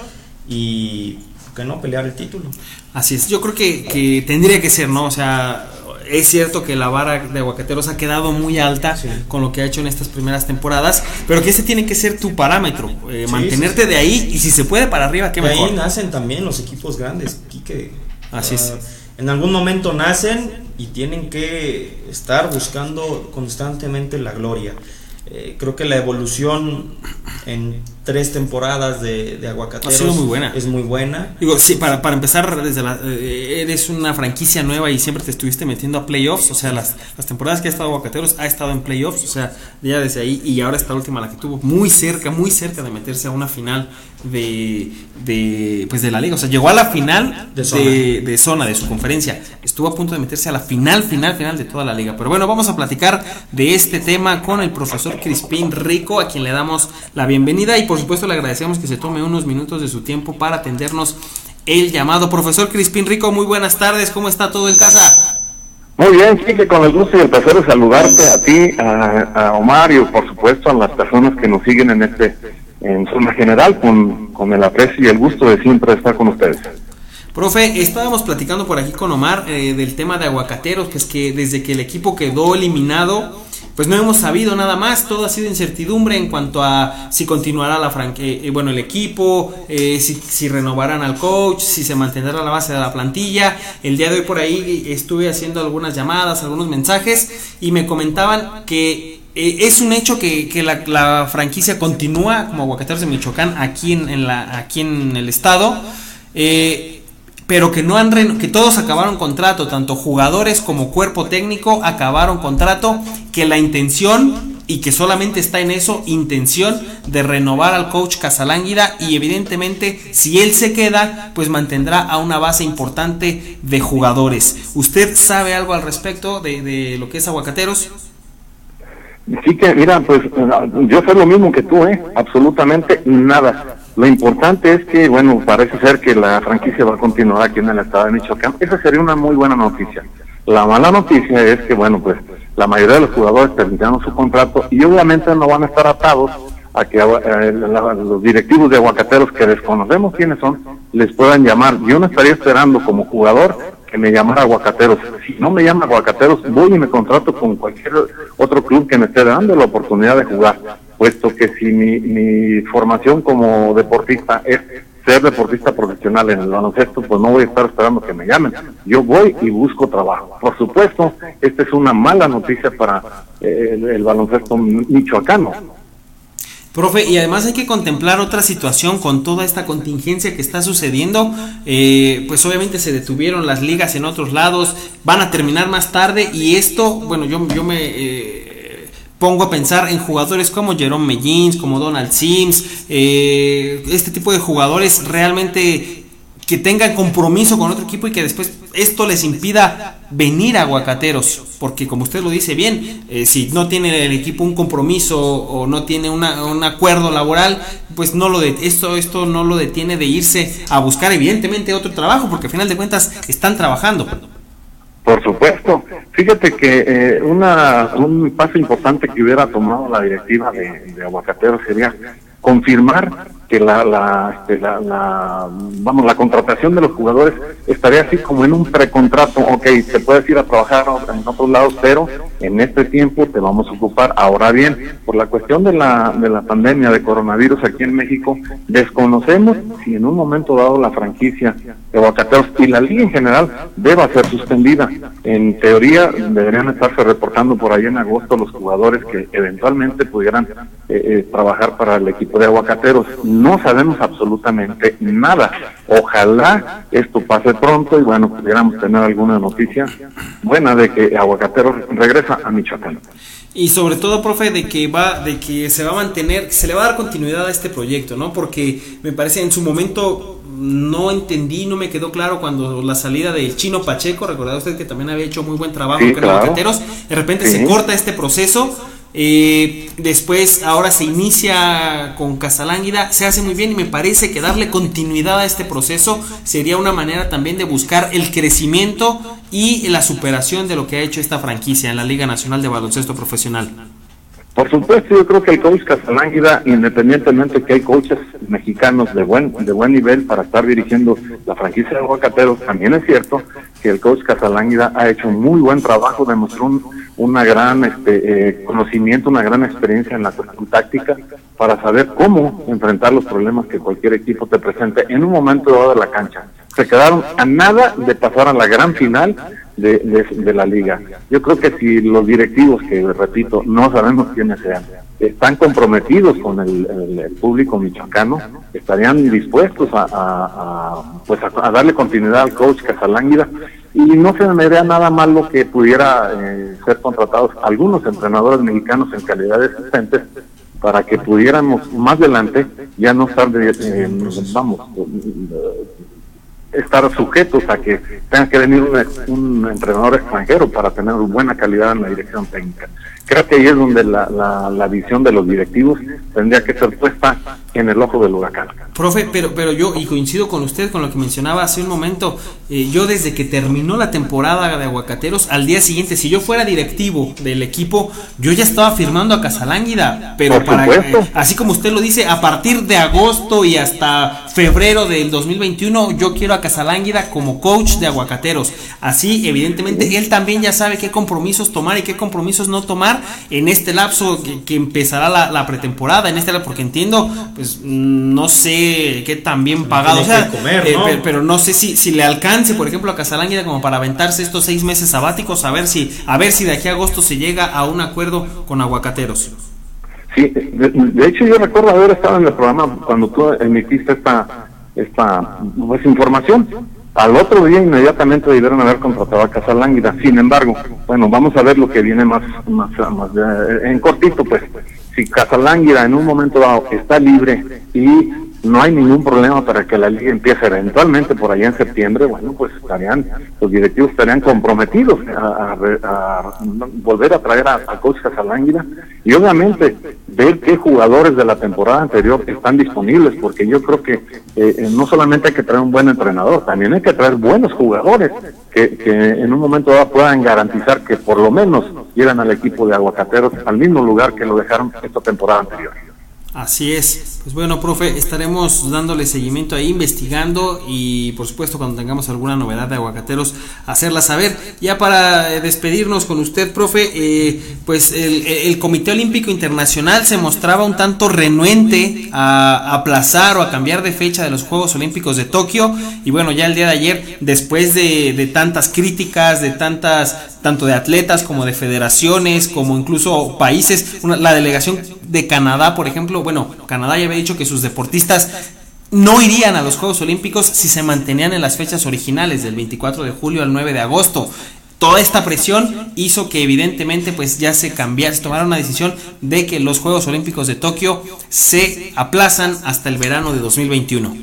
y que no pelear el título. Así es, yo creo que, que tendría que ser, ¿no? O sea, es cierto que la vara de aguacateros ha quedado muy alta Sí. con lo que ha hecho en estas primeras temporadas, pero que ese tiene que ser tu parámetro, eh, Sí, mantenerte sí, de ahí y si se puede para arriba, qué De mejor. ahí nacen también los equipos grandes, Quique. Así es. Ah, En algún momento nacen y tienen que estar buscando constantemente la gloria. Eh, creo que la evolución en tres temporadas de, de Aguacateros Ha sido muy buena. es muy buena. Digo, sí, para, para empezar, desde la, eh, eres una franquicia nueva y siempre te estuviste metiendo a playoffs, o sea, las, las temporadas que ha estado Aguacateros ha estado en playoffs, o sea, ya desde ahí y ahora esta última la que tuvo muy cerca, muy cerca de meterse a una final de, de pues de la liga, o sea, llegó a la final De de, zona. de zona, de su conferencia, estuvo a punto de meterse a la final, final, final de toda la liga, pero bueno, vamos a platicar de este tema con el profesor Crispín Rico, a quien le damos la bienvenida y por supuesto le agradecemos que se tome unos minutos de su tiempo para atendernos el llamado. Profesor Crispín Rico, muy buenas tardes, ¿cómo está todo en casa? Muy bien, Quique, con el gusto y el placer de saludarte a ti, a, a Omar y por supuesto a las personas que nos siguen en este, en zona general, con, con el aprecio y el gusto de siempre estar con ustedes. Profe, estábamos platicando por aquí con Omar eh, del tema de aguacateros, que es que desde que el equipo quedó eliminado, pues no hemos sabido nada más, todo ha sido incertidumbre en cuanto a si continuará la franque- eh, bueno, el equipo, eh, si, si renovarán al coach, si se mantendrá la base de la plantilla. El día de hoy por ahí estuve haciendo algunas llamadas, algunos mensajes y me comentaban que eh, es un hecho que, que la, la franquicia continúa como Aguacateros de Michoacán aquí en, en la, aquí en el estado. Eh, pero que no han que todos acabaron contrato, tanto jugadores como cuerpo técnico acabaron contrato, que la intención y que solamente está en eso, intención de renovar al coach Casalánguida y evidentemente si él se queda, pues mantendrá a una base importante de jugadores. ¿Usted sabe algo al respecto de, de lo que es Aguacateros? Sí que, mira, pues yo sé lo mismo que tú, ¿eh? Absolutamente nada. Lo importante es que, bueno, parece ser que la franquicia va a continuar aquí en el estado de Michoacán. Esa sería una muy buena noticia. La mala noticia es que, bueno, pues la mayoría de los jugadores terminaron su contrato y obviamente no van a estar atados a que eh, los directivos de aguacateros que desconocemos quiénes son, les puedan llamar. Yo no estaría esperando como jugador que me llamara aguacateros. Si no me llama aguacateros, voy y me contrato con cualquier otro club que me esté dando la oportunidad de jugar, puesto que si mi, mi formación como deportista es ser deportista profesional en el baloncesto, pues no voy a estar esperando que me llamen. Yo voy y busco trabajo. Por supuesto, esta es una mala noticia para eh, el, baloncesto michoacano. Profe, y además hay que contemplar otra situación con toda esta contingencia que está sucediendo. Eh, pues obviamente se detuvieron las ligas en otros lados, van a terminar más tarde y esto, bueno, yo, yo me eh, pongo a pensar en jugadores como Jerome Mellins, como Donald Sims, eh, este tipo de jugadores realmente que tengan compromiso con otro equipo y que después esto les impida venir a Aguacateros, porque como usted lo dice bien, eh, si no tiene el equipo un compromiso o no tiene una, un acuerdo laboral, pues no lo de, esto esto no lo detiene de irse a buscar evidentemente otro trabajo, porque al final de cuentas están trabajando. Por supuesto. Fíjate que eh, una, un paso importante que hubiera tomado la directiva de, de sería confirmar que la, la, este, la, la- vamos, la contratación de los jugadores estaría así como en un precontrato. Ok, te puedes ir a trabajar en otros lados, pero en este tiempo te vamos a ocupar. Ahora bien, por la cuestión de la, de la pandemia de coronavirus aquí en México, desconocemos si en un momento dado la franquicia de Aguacateros y la liga en general deba ser suspendida. En teoría deberían estarse reportando por ahí en agosto los jugadores que eventualmente pudieran eh, eh, trabajar para el equipo de Aguacateros. No sabemos absolutamente nada. Ojalá esto pase pronto y bueno, pudiéramos tener alguna noticia buena de que Aguacateros regresa a Michoacán. Y sobre todo, profe, de que va, de que se va a mantener, se le va a dar continuidad a este proyecto, ¿no? Porque me parece en su momento no entendí, no me quedó claro cuando la salida del Chino Pacheco, recordad usted que también había hecho muy buen trabajo Sí, con claro. Aguacateros, de repente Sí. se corta este proceso. Eh, después, ahora se inicia con Casalánguida, se hace muy bien y me parece que darle continuidad a este proceso sería una manera también de buscar el crecimiento y la superación de lo que ha hecho esta franquicia en la Liga Nacional de Baloncesto Profesional. Por supuesto, yo creo que el coach Casalánguida, independientemente que hay coaches mexicanos de buen de buen nivel para estar dirigiendo la franquicia de Aguacateros, también es cierto que el coach Casalánguida ha hecho un muy buen trabajo, demostró un una gran este, eh, conocimiento, una gran experiencia en la cuestión táctica para saber cómo enfrentar los problemas que cualquier equipo te presente en un momento dado de la cancha. Se quedaron a nada de pasar a la gran final de, de, la liga. Yo creo que si los directivos, que repito, no sabemos quiénes sean, están comprometidos con el, público michoacano, estarían dispuestos a, pues a, darle continuidad al coach Casalánguida y no se me vea nada malo que pudiera eh, ser contratados algunos entrenadores mexicanos en calidad de asistentes para que pudiéramos más adelante ya no estar de, eh, vamos estar sujetos a que tenga que venir un, entrenador extranjero para tener buena calidad en la dirección técnica. Creo que ahí es donde la, la, la visión de los directivos tendría que ser puesta en el ojo del huracán. Profe, pero, pero yo, y coincido con usted con lo que mencionaba hace un momento, eh, yo desde que terminó la temporada de Aguacateros, al día siguiente, si yo fuera directivo del equipo, yo ya estaba firmando a Casalánguida, pero para, eh, así como usted lo dice, a partir de agosto y hasta febrero del 2021, yo quiero a Casalánguida como coach de Aguacateros. Así, evidentemente, él también ya sabe qué compromisos tomar y qué compromisos no tomar en este lapso que, empezará la, la, pretemporada, en este lapso, porque entiendo, pues pues, no sé qué tan bien pagado. Eh, pero, no sé si, si le alcance, por ejemplo, a Casalánguida como para aventarse estos seis meses sabáticos, a ver si, a ver si de aquí a agosto se llega a un acuerdo con aguacateros. Sí, de, hecho yo recuerdo haber estado en el programa cuando tú emitiste esta, esta pues, información. Al otro día inmediatamente debieron haber contratado a Casalánguida. Sin embargo, bueno, vamos a ver lo que viene más, más, más en cortito, pues si Casalánguida en un momento dado está libre y no hay ningún problema para que la liga empiece eventualmente por allá en septiembre, bueno, pues estarían, los directivos estarían comprometidos a, volver a traer a, a Casalánguida y obviamente ver qué jugadores de la temporada anterior están disponibles, porque yo creo que eh, eh, no solamente hay que traer un buen entrenador, también hay que traer buenos jugadores que, que en un momento dado puedan garantizar que por lo menos llegan al equipo de aguacateros al mismo lugar que lo dejaron esta temporada anterior. Así es. Pues bueno, profe, estaremos dándole seguimiento ahí, investigando y por supuesto cuando tengamos alguna novedad de aguacateros, hacerla saber. Ya para eh, despedirnos con usted, profe, eh, pues el, Comité Olímpico Internacional se mostraba un tanto renuente a, aplazar o a cambiar de fecha de los Juegos Olímpicos de Tokio. Y bueno, ya el día de ayer, después de, de tantas críticas, de tantas, tanto de atletas como de federaciones, como incluso países, la delegación de Canadá, por ejemplo, bueno, Canadá ya había dicho que sus deportistas no irían a los Juegos Olímpicos si se mantenían en las fechas originales del 24 de julio al 9 de agosto. Toda esta presión hizo que evidentemente pues ya se cambiara, se tomara una decisión de que los Juegos Olímpicos de Tokio se aplazan hasta el verano de 2021.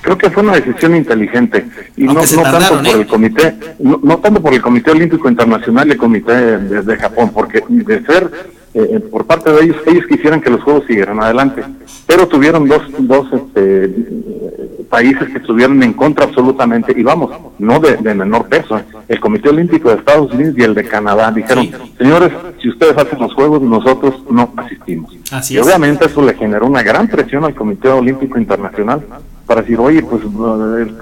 Creo que fue una decisión inteligente y no, tanto por ¿eh? el comité, no, tanto por el Comité Olímpico Internacional y el Comité de Japón, porque de ser eh, eh, por parte de ellos, ellos quisieran que los juegos siguieran adelante, pero tuvieron dos, dos este, países que estuvieron en contra absolutamente, y vamos, no de, menor peso, el Comité Olímpico de Estados Unidos y el de Canadá dijeron, señores, si ustedes hacen los juegos, nosotros no asistimos. y obviamente eso le generó una gran presión al Comité Olímpico Internacional para decir, oye, pues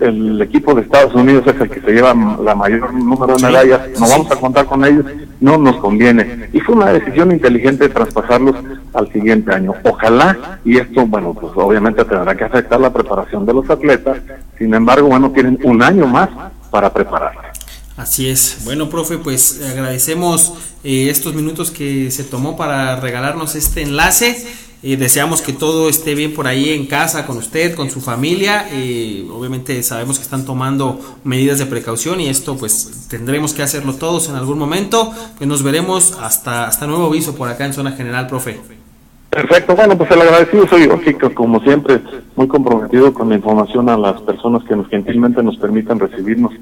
el, equipo de Estados Unidos es el que se lleva la mayor número de medallas, no vamos a contar con ellos, no nos conviene. Y fue una decisión inteligente traspasarlos al siguiente año. Ojalá, y esto, bueno, pues obviamente tendrá que afectar la preparación de los atletas, sin embargo, bueno, tienen un año más para prepararse. Así es. Bueno, profe, pues agradecemos eh, estos minutos que se tomó para regalarnos este enlace. Eh, deseamos que todo esté bien por ahí en casa con usted, con su familia. Eh, obviamente sabemos que están tomando medidas de precaución y esto pues tendremos que hacerlo todos en algún momento. Pues nos veremos hasta, hasta nuevo aviso por acá en Zona General, profe. Perfecto, bueno, pues el agradecido soy yo, como siempre, muy comprometido con la información a las personas que nos gentilmente nos permitan recibirnos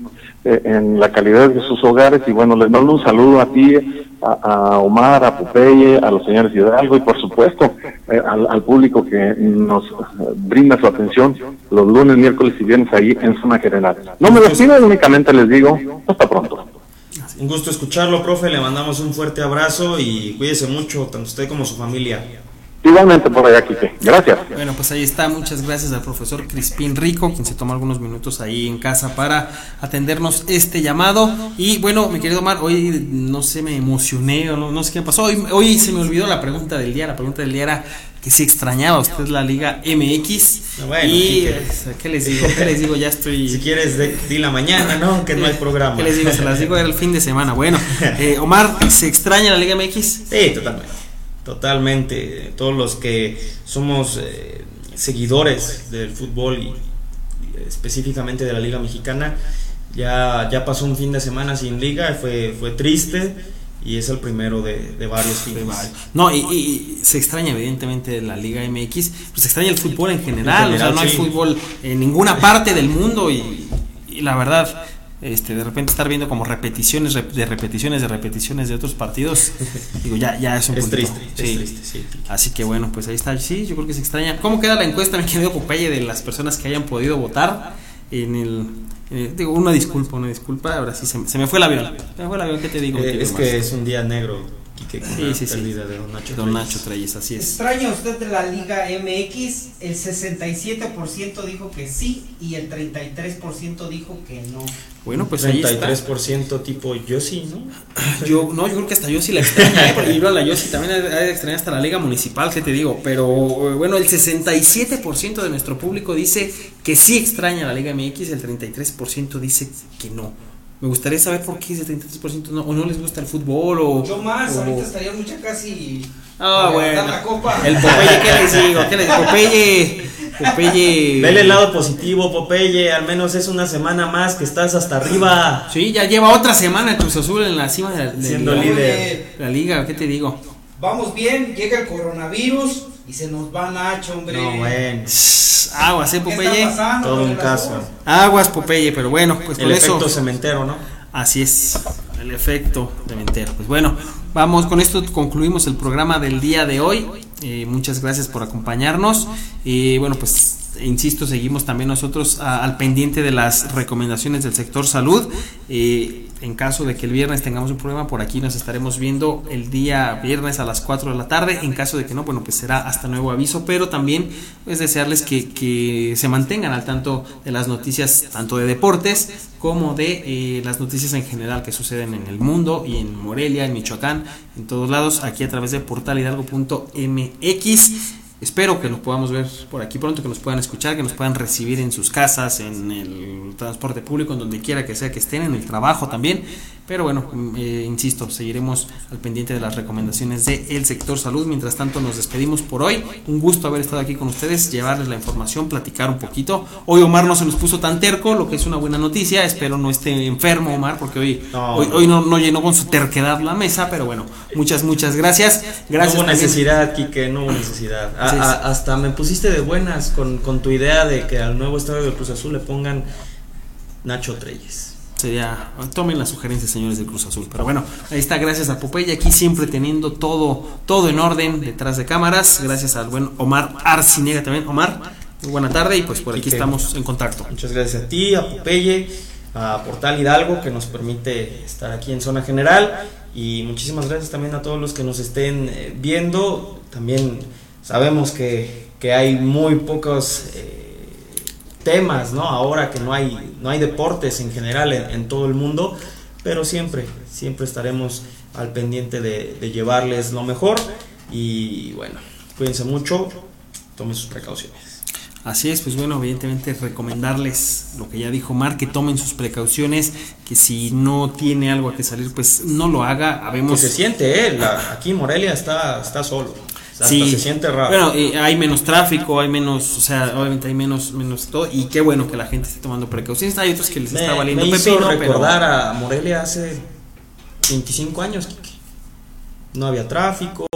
eh, en la calidad de sus hogares y bueno, les mando un saludo a ti, a, Omar, a Popeye, a los señores Hidalgo y por supuesto eh, al, público que nos eh, brinda su atención los lunes, miércoles y viernes ahí en Zona General. No me despido, únicamente les digo, hasta pronto. Un gusto escucharlo, profe, le mandamos un fuerte abrazo y cuídese mucho, tanto usted como su familia. Igualmente por allá, Kike. Gracias. Bueno, pues ahí está. Muchas gracias al profesor Crispín Rico, quien se tomó algunos minutos ahí en casa para atendernos este llamado. Y bueno, mi querido Omar, hoy no sé, me emocioné o no, no sé qué pasó. Hoy, hoy se me olvidó la pregunta del día. La pregunta del día era que si extrañaba usted la Liga MX. Bueno, y ¿qué les digo? ¿Qué les digo? Ya estoy. Si quieres, di la mañana, ¿no? Que no hay programa. ¿Qué les digo? Se las digo era el fin de semana. Bueno, eh, Omar, ¿se extraña la Liga MX? Sí, totalmente. Totalmente. Todos los que somos eh, seguidores del fútbol y, específicamente de la Liga Mexicana, ya, ya pasó un fin de semana sin liga, fue, fue triste y es el primero de, varios fines. No, y, se extraña evidentemente la Liga MX, pues se extraña el fútbol en general, o sea, no hay fútbol en ninguna parte del mundo y, y la verdad este, de repente estar viendo como repeticiones de repeticiones de repeticiones de otros partidos, digo, ya, ya es un es triste, es triste, sí. Así que bueno, pues ahí está, sí, yo creo que se extraña. ¿Cómo queda la encuesta, mi querido Popeye, de las personas que hayan podido votar en el... digo, una disculpa, una disculpa, ahora sí se, me fue el avión. Se me fue el avión, ¿qué te digo? Eh, es que es un día negro sí, sí, sí. de Don Nacho, Don Nacho Treyes, así es. ¿Extraña usted de la Liga MX? El 67% dijo que sí y el 33% dijo que no. Bueno, pues 33% tipo yo sí, ¿no? Yo, no, yo creo que hasta yo sí la extraña, ¿eh? porque yo a la yo sí también hay de extrañar hasta la Liga Municipal, ¿qué te digo? Pero eh, bueno, el 67% de nuestro público dice que sí extraña la Liga MX, el 33% dice que no. Me gustaría saber por qué ese 33% no, o no les gusta el fútbol o... Yo más, ahorita estaría mucha casi... Ah, bueno. La copa. El Popeye, ¿qué les digo? ¿Qué les digo? Popeye, Popeye... Vele el lado positivo, Popeye, al menos es una semana más que estás hasta arriba. Sí, ya lleva otra semana Cruz Azul en la cima de la, Siendo líder. La liga, ¿qué te digo? Vamos bien, llega el coronavirus y se nos va Nacho, hombre. No, bueno. Aguas, ¿eh, Popeye? Todo un caso. Aguas, Popeye, pero bueno, pues el efecto cementero, ¿no? Así es, el efecto cementero. Pues bueno, vamos, con esto concluimos el programa del día de hoy. Eh, muchas gracias por acompañarnos. Y bueno, pues insisto, seguimos también nosotros al pendiente de las recomendaciones del sector salud. Eh, en caso de que el viernes tengamos un problema, por aquí nos estaremos viendo el día viernes a las 4 de la tarde. En caso de que no, bueno, pues será hasta nuevo aviso, pero también es pues, desearles que, que se mantengan al tanto de las noticias, tanto de deportes como de eh, las noticias en general que suceden en el mundo y en Morelia, en Michoacán, en todos lados, aquí a través de portalhidalgo.mx. Espero que nos podamos ver por aquí pronto, que nos puedan escuchar, que nos puedan recibir en sus casas, en el transporte público, en donde quiera que sea que estén, en el trabajo también. Pero bueno, mm, eh, insisto, seguiremos al pendiente de las recomendaciones del sector salud. Mientras tanto, nos despedimos por hoy. Un gusto haber estado aquí con ustedes, llevarles la información, platicar un poquito. Hoy Omar no se nos puso tan terco, lo que es una buena noticia. Espero no esté enfermo Omar, porque hoy no, hoy, no, llenó con su terquedad la mesa. Pero bueno, muchas, muchas gracias. Gracias. No hubo necesidad, Quique, no hubo necesidad. hasta me pusiste de buenas con, con tu idea de que al nuevo estadio de Cruz Azul le pongan Nacho Treyes. Sería, tomen las sugerencias, señores del Cruz Azul. Pero bueno, ahí está, gracias a Popeye, aquí siempre teniendo todo, todo en orden detrás de cámaras. Gracias al buen Omar Arcinega también. Omar, muy buena tarde y pues por aquí estamos en contacto. Muchas gracias a ti, a Popeye, a Portal Hidalgo que nos permite estar aquí en zona general. Y muchísimas gracias también a todos los que nos estén eh, viendo. También sabemos que, que hay muy pocos... Eh, temas, ¿no? Ahora que no hay, no hay deportes en general en, todo el mundo, pero siempre, siempre estaremos al pendiente de, llevarles lo mejor y bueno, cuídense mucho, tomen sus precauciones. Así es, pues bueno, evidentemente recomendarles lo que ya dijo Mar, que tomen sus precauciones, que si no tiene algo a que salir, pues no lo haga. Habemos... Que se siente, ¿eh? aquí Morelia está, está solo sí, se siente raro. Bueno, y hay menos tráfico, hay menos, o sea, obviamente hay menos, menos todo, y qué bueno que la gente esté tomando precauciones. Hay otros que les está valiendo me hizo recordar a Morelia hace 25 años, no había tráfico,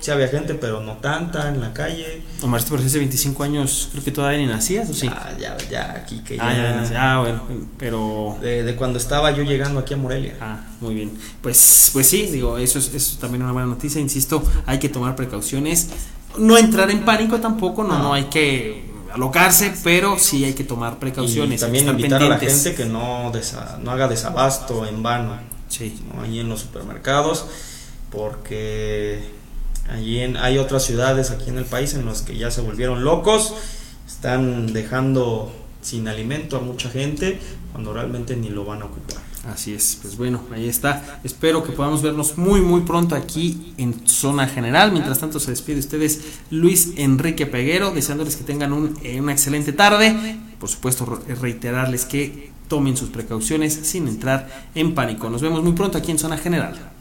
sí había gente, pero no tanta en la calle. Omar, por hace 25 años creo que todavía ni nacías, ¿o sí? Ah, ya, ya, aquí que Ah, ya. ya, ah, bueno, pero... de, de cuando estaba yo llegando aquí a Morelia. Ah, muy bien. Pues, pues sí, digo, eso es, eso es también una buena noticia. Insisto, hay que tomar precauciones. No entrar en pánico tampoco, no, no hay que alocarse, pero sí hay que tomar precauciones. Y también invitar a la gente que no, desa- no haga desabasto en vano. Sí. ¿no? ahí en los supermercados, porque allí hay otras ciudades aquí en el país en las que ya se volvieron locos, están dejando sin alimento a mucha gente cuando realmente ni lo van a ocupar. Así es, pues bueno, ahí está. Espero que podamos vernos muy, muy pronto aquí en Zona General. Mientras tanto, se despide de ustedes Luis Enrique Peguero, deseándoles que tengan eh, una excelente tarde. Por supuesto, re- reiterarles que tomen sus precauciones sin entrar en pánico. Nos vemos muy pronto aquí en Zona General.